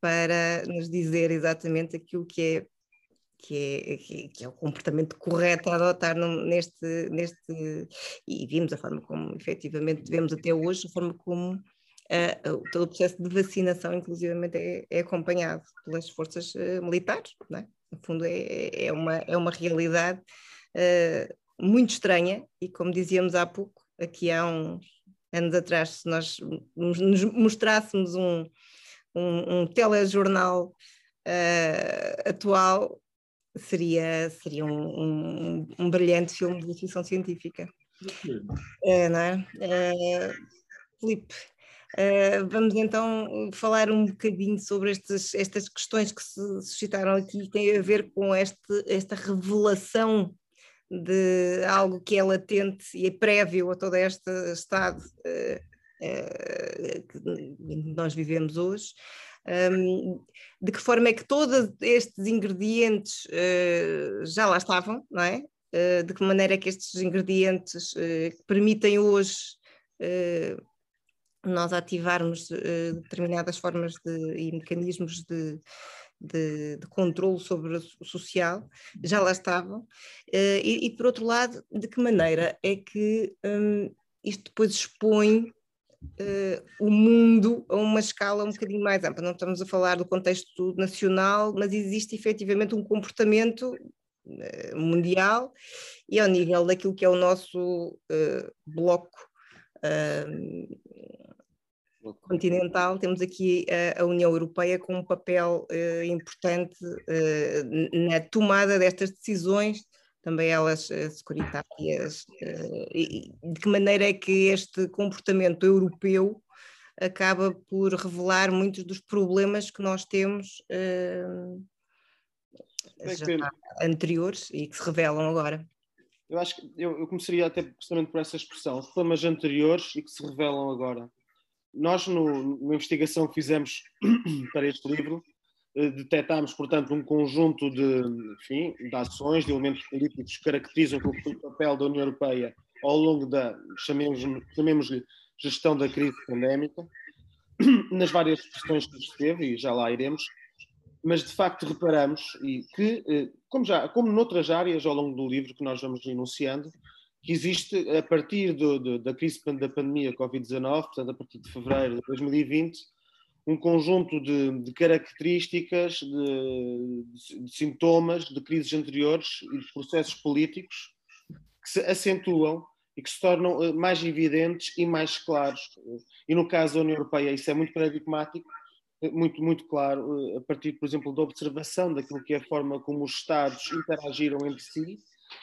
para nos dizer exatamente aquilo que é que é, que, é o comportamento correto a adotar neste, neste. E vimos a forma como efetivamente devemos até hoje, a forma como uh, todo o processo de vacinação, inclusivamente, é, é acompanhado pelas forças uh, militares. É? No fundo, é, é, uma, é uma realidade uh, muito estranha e, como dizíamos há pouco, aqui há uns anos atrás, se nós nos mostrássemos um, um, um telejornal atual, seria, seria um, um, um, brilhante filme de ficção científica. É, não é? Filipe, Uh, vamos então falar um bocadinho sobre estes, estas questões que se suscitaram aqui, que têm a ver com este, esta revelação de algo que é latente e é prévio a todo este estado uh, uh, que nós vivemos hoje. Um, de que forma é que todos estes ingredientes já lá estavam, não é? de que maneira é que estes ingredientes permitem hoje nós ativarmos uh, determinadas formas de, e mecanismos de, de, de controle sobre o social, já lá estavam, uh, e, e, por outro lado, de que maneira é que um, isto depois expõe uh, o mundo a uma escala um bocadinho mais ampla. Não estamos a falar do contexto nacional, mas existe efetivamente um comportamento mundial e ao nível daquilo que é o nosso bloco continental, temos aqui a, a, União Europeia com um papel uh, importante uh, na tomada destas decisões, também elas uh, securitárias, e de que maneira é que este comportamento europeu acaba por revelar muitos dos problemas que nós temos anteriores e que se revelam agora. Eu acho que eu, eu começaria até justamente por essa expressão, problemas anteriores e que se revelam agora nós, no, na investigação que fizemos para este livro, eh, detectámos, portanto, um conjunto de, enfim, de ações, de elementos políticos que caracterizam o papel da União Europeia ao longo da, chamemos-lhe chamemos gestão da crise pandémica, nas várias questões que esteve, e já lá iremos, mas de facto reparamos e que, eh, como, já, como noutras áreas ao longo do livro que nós vamos enunciando, que existe a partir do, do, da crise da pandemia Covid-19, portanto, a partir de fevereiro de 2020, um conjunto de, de características, de, de, sintomas de crises anteriores e de processos políticos que se acentuam e que se tornam eh, mais evidentes e mais claros. E no caso da União Europeia isso é muito paradigmático, muito, muito claro, a partir, por exemplo, da observação daquilo que é a forma como os Estados interagiram entre si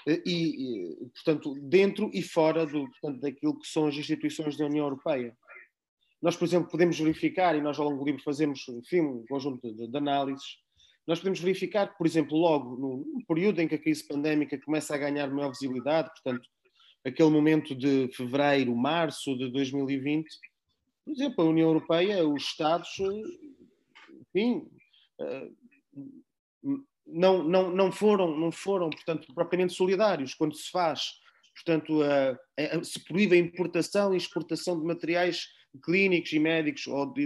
e, e portanto, dentro e fora do, portanto, daquilo que são as instituições da União Europeia. Nós, por exemplo, podemos verificar, e nós ao longo do livro fazemos enfim, um conjunto de, de análises, nós podemos verificar que, por exemplo, logo no, período em que a crise pandémica começa a ganhar maior visibilidade, portanto, aquele momento de fevereiro, março de 2020, por exemplo, a União Europeia, os Estados, enfim, eh, não, não, não, foram, não foram, portanto, propriamente solidários quando se faz, portanto, a, a, se proíbe a importação e exportação de materiais clínicos e médicos ou de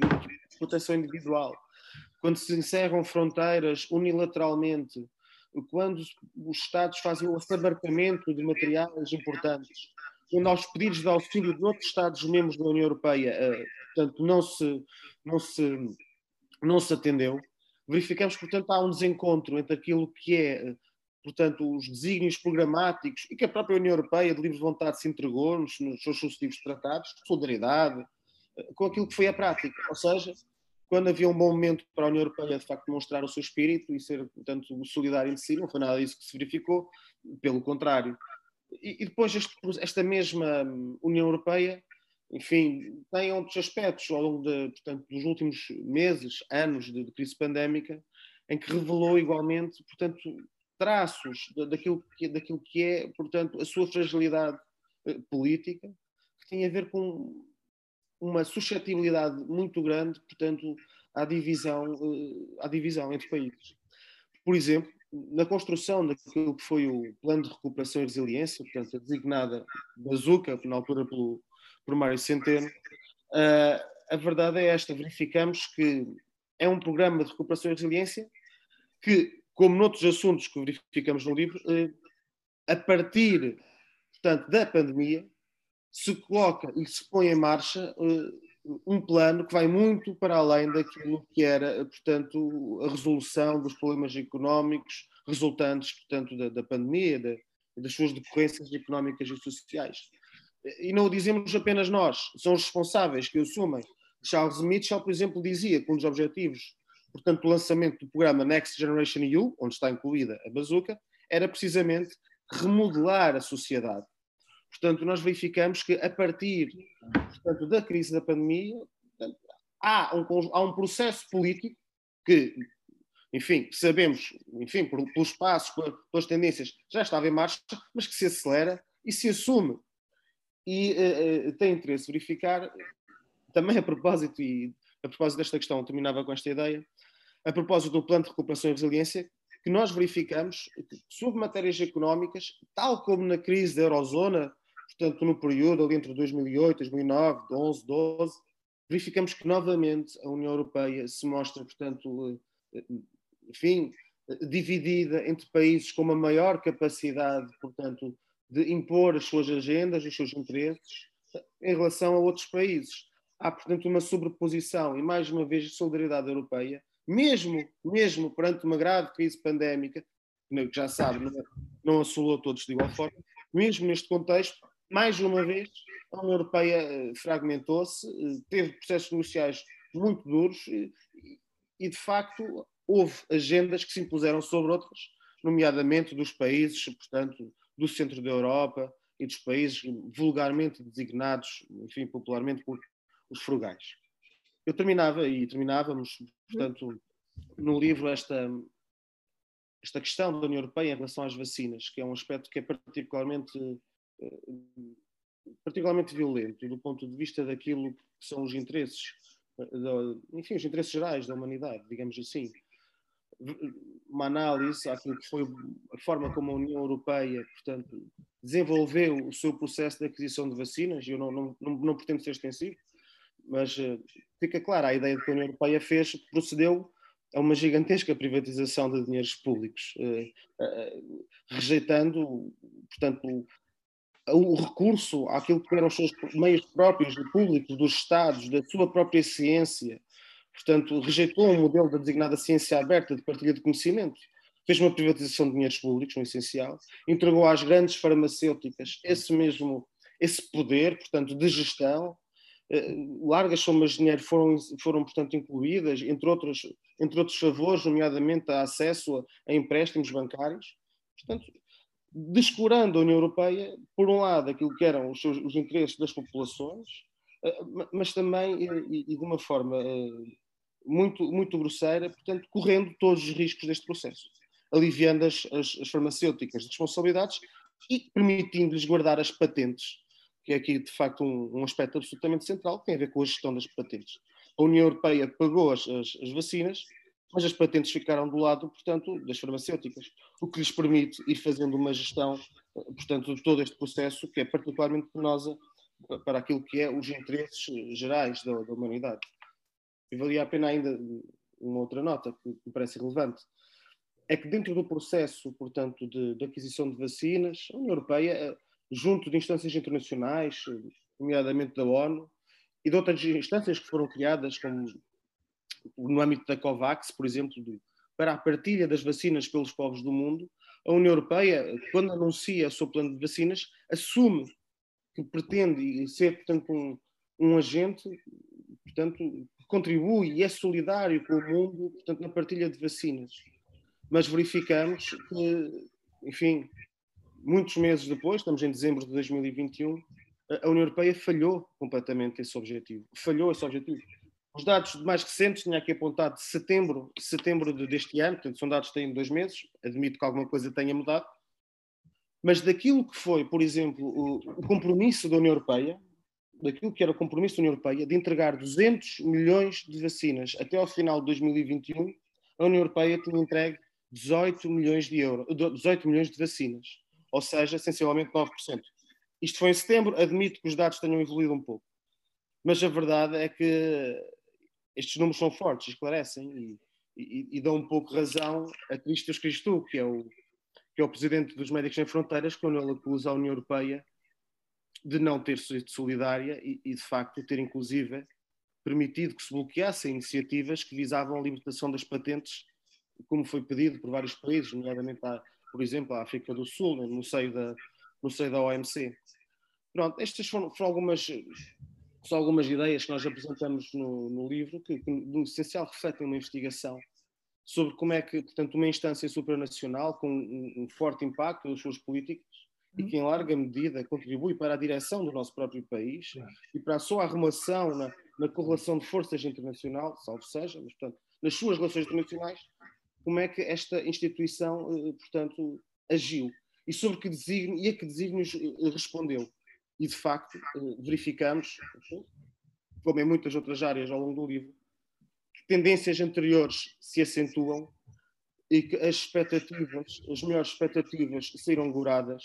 exportação individual, quando se encerram fronteiras unilateralmente, quando os Estados fazem o assabarcamento de materiais importantes, quando aos pedidos de auxílio de outros Estados-membros da União Europeia, eh, portanto, não se, não se, não se atendeu, verificamos, portanto, há um desencontro entre aquilo que é, eh, portanto, os desígnios programáticos e que a própria União Europeia, de livre vontade, se entregou nos, nos seus sucessivos tratados, de solidariedade, eh, com aquilo que foi a prática. Ou seja, quando havia um bom momento para a União Europeia de facto demonstrar o seu espírito e ser, portanto, solidário em si, não foi nada disso que se verificou, pelo contrário. E, e depois este, esta mesma União Europeia, enfim, tem outros aspectos ao longo de, portanto, dos últimos meses, anos de, de crise pandémica, em que revelou igualmente, portanto, traços daquilo que, daquilo que é, portanto, a sua fragilidade eh, política, que tem a ver com uma suscetibilidade muito grande, portanto, à divisão, eh, à divisão entre países. Por exemplo, na construção daquilo que foi o Plano de Recuperação e Resiliência, portanto, a designada Bazuca, na altura pelo, por Mário Centeno, uh, a verdade é esta: verificamos que é um programa de recuperação e resiliência que, como noutros assuntos que verificamos no livro, uh, a partir, portanto, da pandemia, se coloca e se põe em marcha uh, um plano que vai muito para além daquilo que era, portanto, a resolução dos problemas económicos resultantes, portanto, da, da pandemia, da, das suas decorrências económicas e sociais. E não o dizemos apenas nós, são os responsáveis que o assumem. Charles Mitchell, por exemplo, dizia que um dos objetivos, portanto, do lançamento do programa Next Generation EU, onde está incluída a bazuca, era precisamente remodelar a sociedade Portanto, nós verificamos que a partir portanto, da crise da pandemia há um, há um processo político que, enfim, sabemos, enfim, pelos passos, pelas tendências, já estava em marcha, mas que se acelera e se assume. E uh, tem interesse verificar, também a propósito, e a propósito desta questão, terminava com esta ideia, a propósito do plano de recuperação e resiliência, que nós verificamos que, sobre matérias económicas, tal como na crise da Eurozona, portanto, no período ali entre 2008, 2009, 11, 12, verificamos que novamente a União Europeia se mostra, portanto, eh, enfim, dividida entre países com uma maior capacidade, portanto, de impor as suas agendas, os seus interesses em relação a outros países. Há, portanto, uma sobreposição e, mais uma vez, a solidariedade europeia, mesmo, mesmo perante uma grave crise pandémica, que já sabe, não, não assolou todos de igual forma, mesmo neste contexto, mais uma vez, a União Europeia eh, fragmentou-se, eh, teve processos negociais muito duros e, e, de facto, houve agendas que se impuseram sobre outras, nomeadamente dos países, portanto, do centro da Europa e dos países vulgarmente designados, enfim, popularmente por os frugais. Eu terminava, e terminávamos, portanto, no livro esta, esta questão da União Europeia em relação às vacinas, que é um aspecto que é particularmente eh, particularmente violento do ponto de vista daquilo que são os interesses, enfim, os interesses gerais da humanidade, digamos assim. Uma análise àquilo que foi a forma como a União Europeia, portanto, desenvolveu o seu processo de aquisição de vacinas, e eu não, não, não, não pretendo ser extensivo, mas uh, fica clara a ideia de que a União Europeia fez, procedeu a uma gigantesca privatização de dinheiros públicos, uh, uh, rejeitando, portanto, o recurso àquilo que eram os seus meios próprios, públicos, dos Estados, da sua própria ciência. Portanto, rejeitou um modelo da designada ciência aberta de partilha de conhecimento, fez uma privatização de dinheiros públicos, no essencial, entregou às grandes farmacêuticas esse mesmo esse poder, portanto, de gestão, largas somas de dinheiro foram, foram portanto, incluídas, entre outros, entre outros favores, nomeadamente a acesso a, a empréstimos bancários. Portanto, descurando a União Europeia, por um lado, aquilo que eram os, seus, os interesses das populações, mas também, e, e de uma forma muito, muito grosseira, portanto, correndo todos os riscos deste processo, aliviando as, as, as farmacêuticas de responsabilidades e permitindo-lhes guardar as patentes, que é aqui de facto um, um, aspecto absolutamente central, que tem a ver com a gestão das patentes. A União Europeia pagou as, as, as vacinas, mas as patentes ficaram do lado, portanto, das farmacêuticas, o que lhes permite ir fazendo uma gestão, portanto, de todo este processo, que é particularmente penosa para aquilo que é os interesses gerais da, da humanidade. E valia a pena ainda uma outra nota que me parece relevante. É que dentro do processo, portanto, de, de aquisição de vacinas, a União Europeia, eh, junto de instâncias internacionais, nomeadamente da ONU, e de outras instâncias que foram criadas, como no âmbito da COVAX, por exemplo, para a partilha das vacinas pelos povos do mundo, a União Europeia, quando anuncia o seu plano de vacinas, assume que pretende ser, portanto, um, um agente portanto, contribui e é solidário com o mundo, portanto, na partilha de vacinas. Mas verificamos que, enfim, muitos meses depois, estamos em dezembro de 2021, a União Europeia falhou completamente esse objetivo. Falhou esse objetivo. Os dados mais recentes, tinha aqui apontado de setembro, setembro deste ano, portanto, são dados que têm dois meses, admito que alguma coisa tenha mudado, mas daquilo que foi, por exemplo, o, compromisso da União Europeia, daquilo que era o compromisso da União Europeia de entregar 200 milhões de vacinas até ao final de 2021, a União Europeia tinha entregue 18 milhões de euros, 18 milhões de vacinas, ou seja, essencialmente 9%. Isto foi em setembro, admito que os dados tenham evoluído um pouco. Mas a verdade é que estes números são fortes, esclarecem e, e, e dão um pouco razão a Cristos Cristo, que é o que é o presidente dos Médicos Sem Fronteiras, quando ele acusa a União Europeia de não ter sido solidária e, e, de facto, ter inclusive permitido que se bloqueassem iniciativas que visavam a libertação das patentes, como foi pedido por vários países, nomeadamente, a, por exemplo, a África do Sul, no seio da, no seio da OMC. Pronto, estas foram, foram algumas, são algumas ideias que nós apresentamos no, no livro, que, que, no essencial, refletem uma investigação sobre como é que, portanto, uma instância supranacional com um, um forte impacto nas suas políticas e que em larga medida contribui para a direção do nosso próprio país e para a sua arrumação na, na correlação de forças internacional, salvo seja, mas portanto, nas suas relações internacionais, como é que esta instituição, eh, portanto, agiu e sobre que desígnio e a que desígnios eh, respondeu. E de facto, eh, verificamos, como em muitas outras áreas ao longo do livro, que tendências anteriores se acentuam e que as expectativas, as melhores expectativas saíram goradas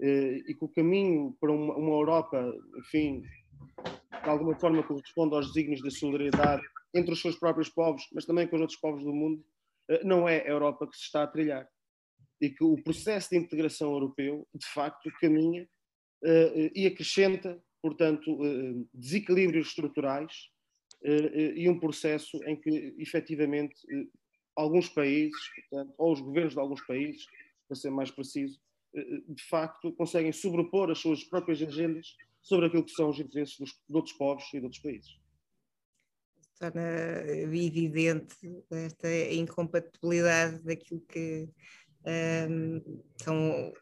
e que o caminho para uma, uma, Europa, enfim, de alguma forma corresponde aos desígnios da solidariedade entre os seus próprios povos, mas também com os outros povos do mundo, eh, não é a Europa que se está a trilhar. E que o processo de integração europeu, de facto, caminha uh, e acrescenta, portanto, desequilíbrios estruturais e um processo em que, efetivamente, alguns países, portanto, ou os governos de alguns países, para ser mais preciso, eh, de facto, conseguem sobrepor as suas próprias agendas sobre aquilo que são os interesses dos, de outros povos e de outros países. Torna evidente esta incompatibilidade daquilo que um, ehm, são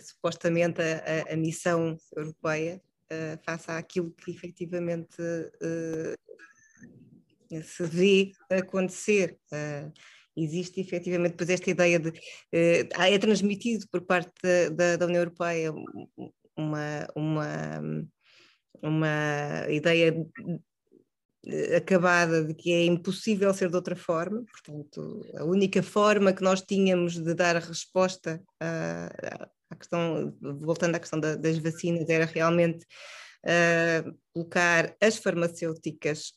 supostamente a, a, missão europeia uh, face àquilo que efetivamente uh, se vê acontecer. Uh, existe efetivamente depois esta ideia de. Eh, é transmitido por parte da, da, União Europeia uma, uma, uma ideia acabada de que é impossível ser de outra forma, portanto, a única forma que nós tínhamos de dar a resposta à, questão, voltando à questão da, das vacinas, era realmente uh, colocar as farmacêuticas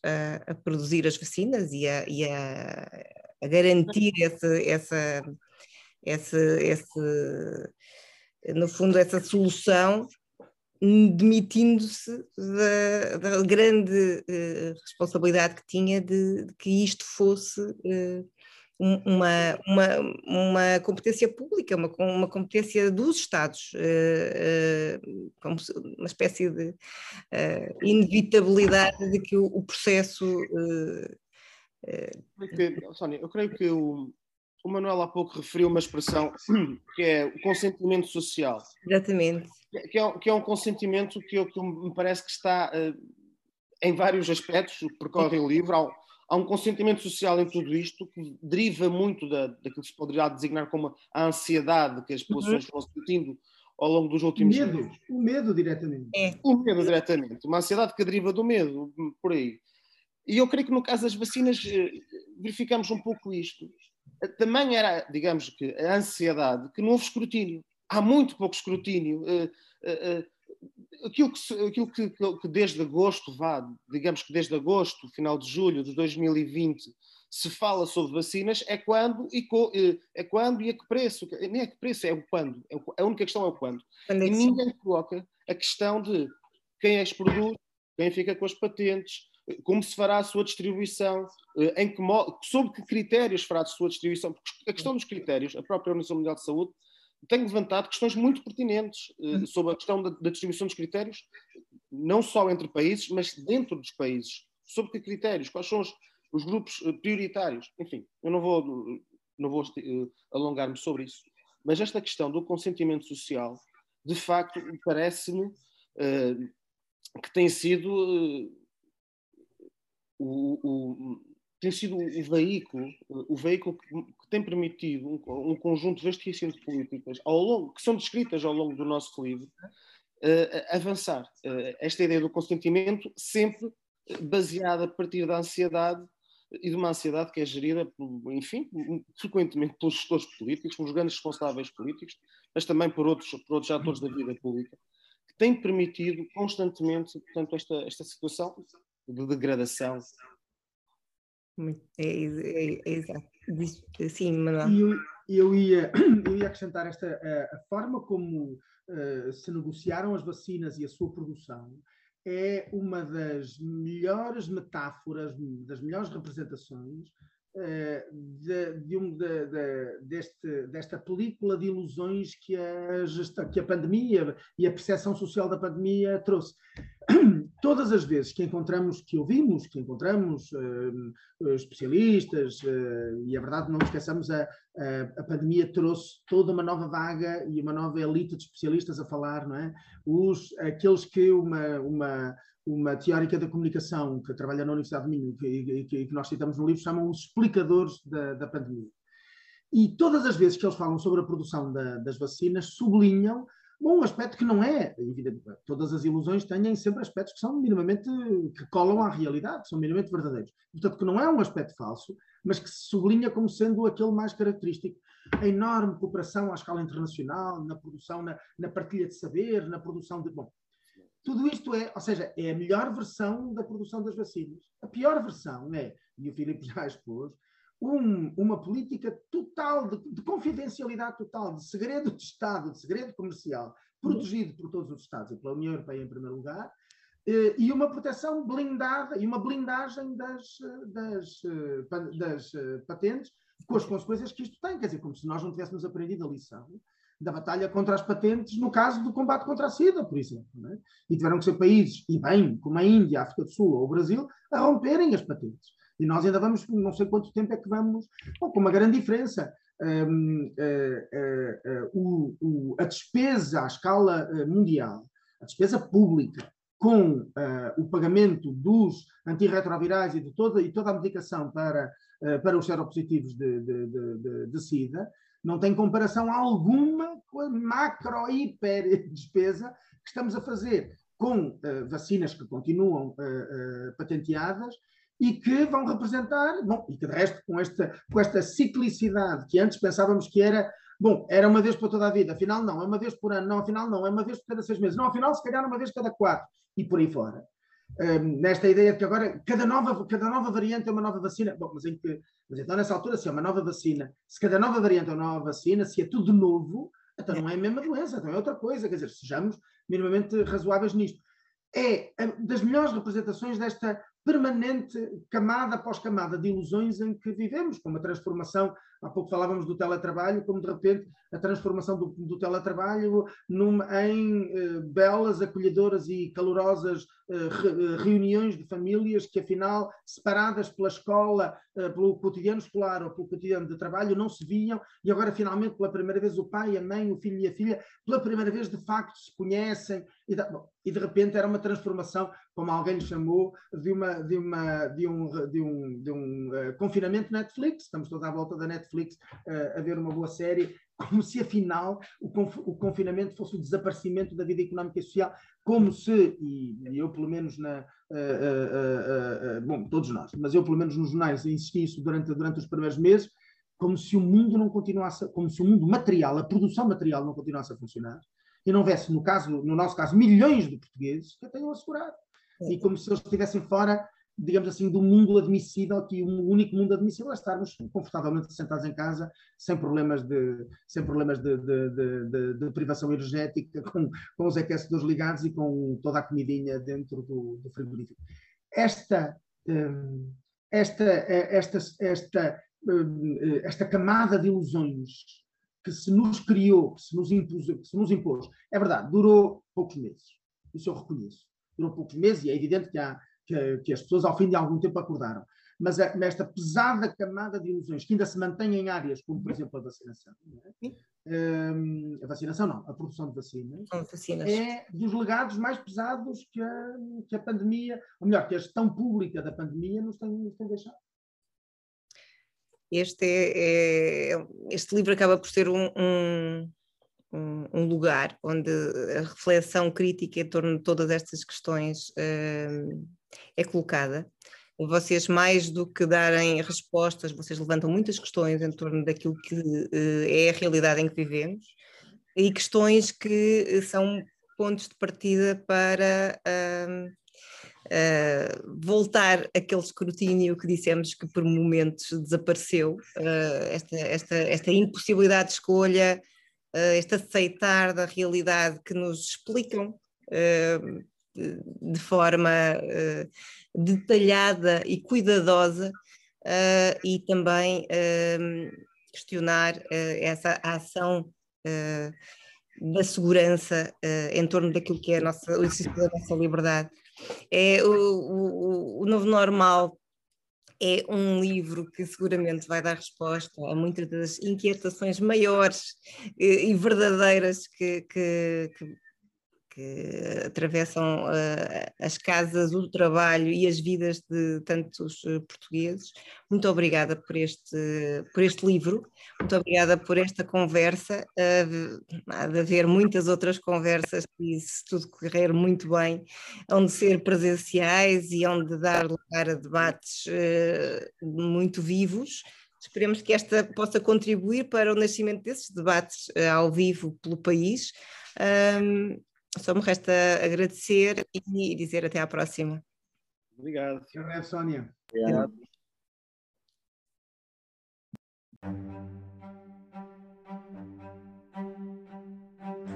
a produzir as vacinas e a, e a a garantir esse, essa, esse, esse, no fundo, essa solução, demitindo-se da, da, grande uh, responsabilidade que tinha de, de, que isto fosse uh, uma, uma, uma competência pública, uma, uma competência dos Estados, como uma espécie de inevitabilidade de que o, o processo. Sónia, eu creio que o, o Manuel há pouco referiu uma expressão que é o consentimento social. Exatamente. Que é, que é um consentimento que, eu, que me parece que está uh, em vários aspectos, percorre o livro. Há, há, um consentimento social em tudo isto que deriva muito da, daquilo que se poderia designar como a ansiedade que as populações uhum. vão sentindo ao longo dos últimos medo, anos. O medo diretamente. É. O medo diretamente. Uma ansiedade que deriva do medo, por aí. E eu creio que no caso das vacinas eh, verificamos um pouco isto também era, digamos que, a ansiedade que não houve escrutínio. Há muito pouco escrutínio. Eh, eh, aquilo que, aquilo que, que desde agosto, vá, digamos que desde agosto, final de julho de 2020, se fala sobre vacinas é quando e, co, é quando e a que preço. Nem a que preço, é o quando. É a única questão é o quando. quando é e ninguém coloca a questão de quem é que produz, quem fica com as patentes, como se fará a sua distribuição, eh, em que, sob que critérios fará a sua distribuição, porque a questão dos critérios, a própria Organização Mundial de Saúde tem levantado questões muito pertinentes eh, uhum. sobre a questão da, da, distribuição dos critérios, não só entre países, mas dentro dos países. Sobre que critérios? Quais são os, os grupos eh, prioritários? Enfim, eu não vou, não vou alongar-me sobre isso. Mas esta questão do consentimento social, de facto, parece-me uh, que tem sido o, o, tem sido o veículo, o veículo que, tem permitido um, um, conjunto vastíssimo de políticas ao longo, que são descritas ao longo do nosso livro, uh, avançar. Uh, esta ideia do consentimento sempre baseada a partir da ansiedade e de uma ansiedade que é gerida, enfim, frequentemente pelos gestores políticos, pelos grandes responsáveis políticos, mas também por outros, por outros atores da vida pública, que têm permitido constantemente, portanto, esta, esta situação de degradação. É, é, é exato. Sim, Manuel. Eu, eu, ia, eu ia acrescentar esta a, a forma como uh, se negociaram as vacinas e a sua produção é uma das melhores metáforas, das melhores representações uh, de, de um, de, de, deste, desta película de ilusões que a, gestão, que a pandemia e a percepção social da pandemia trouxe. todas as vezes que encontramos, que ouvimos, que encontramos uh, especialistas, uh, e é verdade, não esqueçamos, a, a, a, pandemia trouxe toda uma nova vaga e uma nova elite de especialistas a falar, não é? Os, aqueles que uma, uma, uma teórica da comunicação que trabalha na Universidade de Minho, que, que, que nós citamos no livro, chamam os explicadores da, da pandemia. E todas as vezes que eles falam sobre a produção da, das vacinas, sublinham um aspecto que não é, todas as ilusões têm sempre aspectos que são minimamente, que colam à realidade, são minimamente verdadeiros. Portanto, que não é um aspecto falso, mas que se sublinha como sendo aquele mais característico. A enorme cooperação à escala internacional, na produção, na, na partilha de saber, na produção de. Bom, tudo isto é, ou seja, é a melhor versão da produção das vacinas. A pior versão é, e o Filipe já expôs, um, uma política total, de, de, confidencialidade total, de segredo de Estado, de segredo comercial, protegido por todos os Estados e pela União Europeia em primeiro lugar, eh, e uma proteção blindada e uma blindagem das, das, eh, das eh, patentes, com as consequências que isto tem. Quer dizer, como se nós não tivéssemos aprendido a lição da batalha contra as patentes no caso do combate contra a SIDA, por exemplo. É? E tiveram que ser países, e bem, como a Índia, a África do Sul ou o Brasil, a romperem as patentes. E nós ainda vamos, não sei quanto tempo é que vamos, bom, com uma grande diferença. Um, uh, uh, uh, o, a despesa à escala eh, mundial, a despesa pública, com eh, o pagamento dos antirretrovirais e de toda, e toda a medicação para, eh, para os seropositivos de, de, de, de, SIDA, não tem comparação alguma com a macro hiper despesa que estamos a fazer com vacinas que continuam patenteadas e que vão representar, bom, e que de resto com esta, com esta ciclicidade que antes pensávamos que era, bom, era uma vez para toda a vida, afinal não, é uma vez por ano, não, afinal não, é uma vez por cada seis meses, não, afinal se calhar uma vez cada quatro, e por aí fora. Um, nesta ideia de que agora cada nova, cada nova variante é uma nova vacina. Bom, mas, em que, mas então nessa altura, se é uma nova vacina, se cada nova variante é uma nova vacina, se é tudo novo, então não é a mesma doença, então é outra coisa. Quer dizer, sejamos minimamente razoáveis nisto é das melhores representações desta permanente camada após camada de ilusões em que vivemos, como a transformação, há pouco falávamos do teletrabalho, como de repente a transformação do, do teletrabalho num, em eh, belas, acolhedoras e calorosas eh, re, eh, reuniões de famílias que afinal, separadas pela escola, eh, pelo cotidiano escolar ou pelo cotidiano de trabalho, não se viam e agora finalmente pela primeira vez o pai, a mãe, o filho e a filha, pela primeira vez de facto se conhecem e, bom, e de repente era uma transformação, como alguém lhe chamou, de, uma, de, uma, de um, de um, de um uh, confinamento Netflix, estamos todos à volta da Netflix uh, a ver uma boa série como se afinal o, conf o, confinamento fosse o desaparecimento da vida económica e social, como se, e, eu pelo menos na. Uh, uh, bom, todos nós, mas eu pelo menos nos jornais insisti isso durante, durante os primeiros meses, como se o mundo não continuasse, como se o mundo material, a produção material não continuasse a funcionar, e não houvesse, no, caso, no nosso caso, milhões de portugueses que a tenham assegurado. E como se eles estivessem fora digamos assim, do mundo admissível, que o único mundo admissível é estarmos confortavelmente sentados em casa, sem problemas de, sem problemas de, de, de, de privação energética, com, com os aquecedores ligados e com toda a comidinha dentro do, do frigorífico. Esta, hum, esta, esta, esta, hum, esta camada de ilusões que se nos criou, que se nos impôs, que se nos impôs, é verdade, durou poucos meses. Isso eu reconheço. Durou poucos meses e é evidente que há que, que, as pessoas ao fim de algum tempo acordaram. Mas a, esta pesada camada de ilusões que ainda se mantém em áreas como, por exemplo, a vacinação. É? Um, a vacinação não, a produção de vacinas, é dos legados mais pesados que a, que a pandemia, ou melhor, que a gestão pública da pandemia nos tem, nos tem deixado. Este, é, é, este livro acaba por ser um, um um, um, lugar onde a reflexão crítica em torno de todas estas questões uh, é colocada. Vocês, mais do que darem respostas, vocês levantam muitas questões em torno daquilo que uh, é a realidade em que vivemos e questões que eh, são pontos de partida para uh, uh, voltar aquele escrutínio que dissemos que por momentos desapareceu, esta, esta, esta impossibilidade de escolha, este aceitar da realidade que nos explicam de forma uh, detalhada e cuidadosa uh, e também uh, questionar essa ação da segurança em torno daquilo que é a nossa, o exercício da nossa liberdade. É o, o, o Novo Normal é um livro que seguramente vai dar resposta a muitas das inquietações maiores e, verdadeiras que, que, que que atravessam uh, as casas, o trabalho e as vidas de tantos uh, portugueses. Muito obrigada por este, por este livro, muito obrigada por esta conversa. Uh, há de haver muitas outras conversas e, se tudo correr muito bem, onde ser presenciais e onde dar lugar a debates muito vivos. Esperemos que esta possa contribuir para o nascimento desses debates ao vivo pelo país. Um, só me resta agradecer e dizer até à próxima. Obrigado. Até Sónia. Obrigado.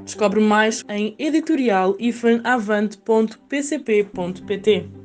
Descobre mais em editorialifranavante.pcp.pt.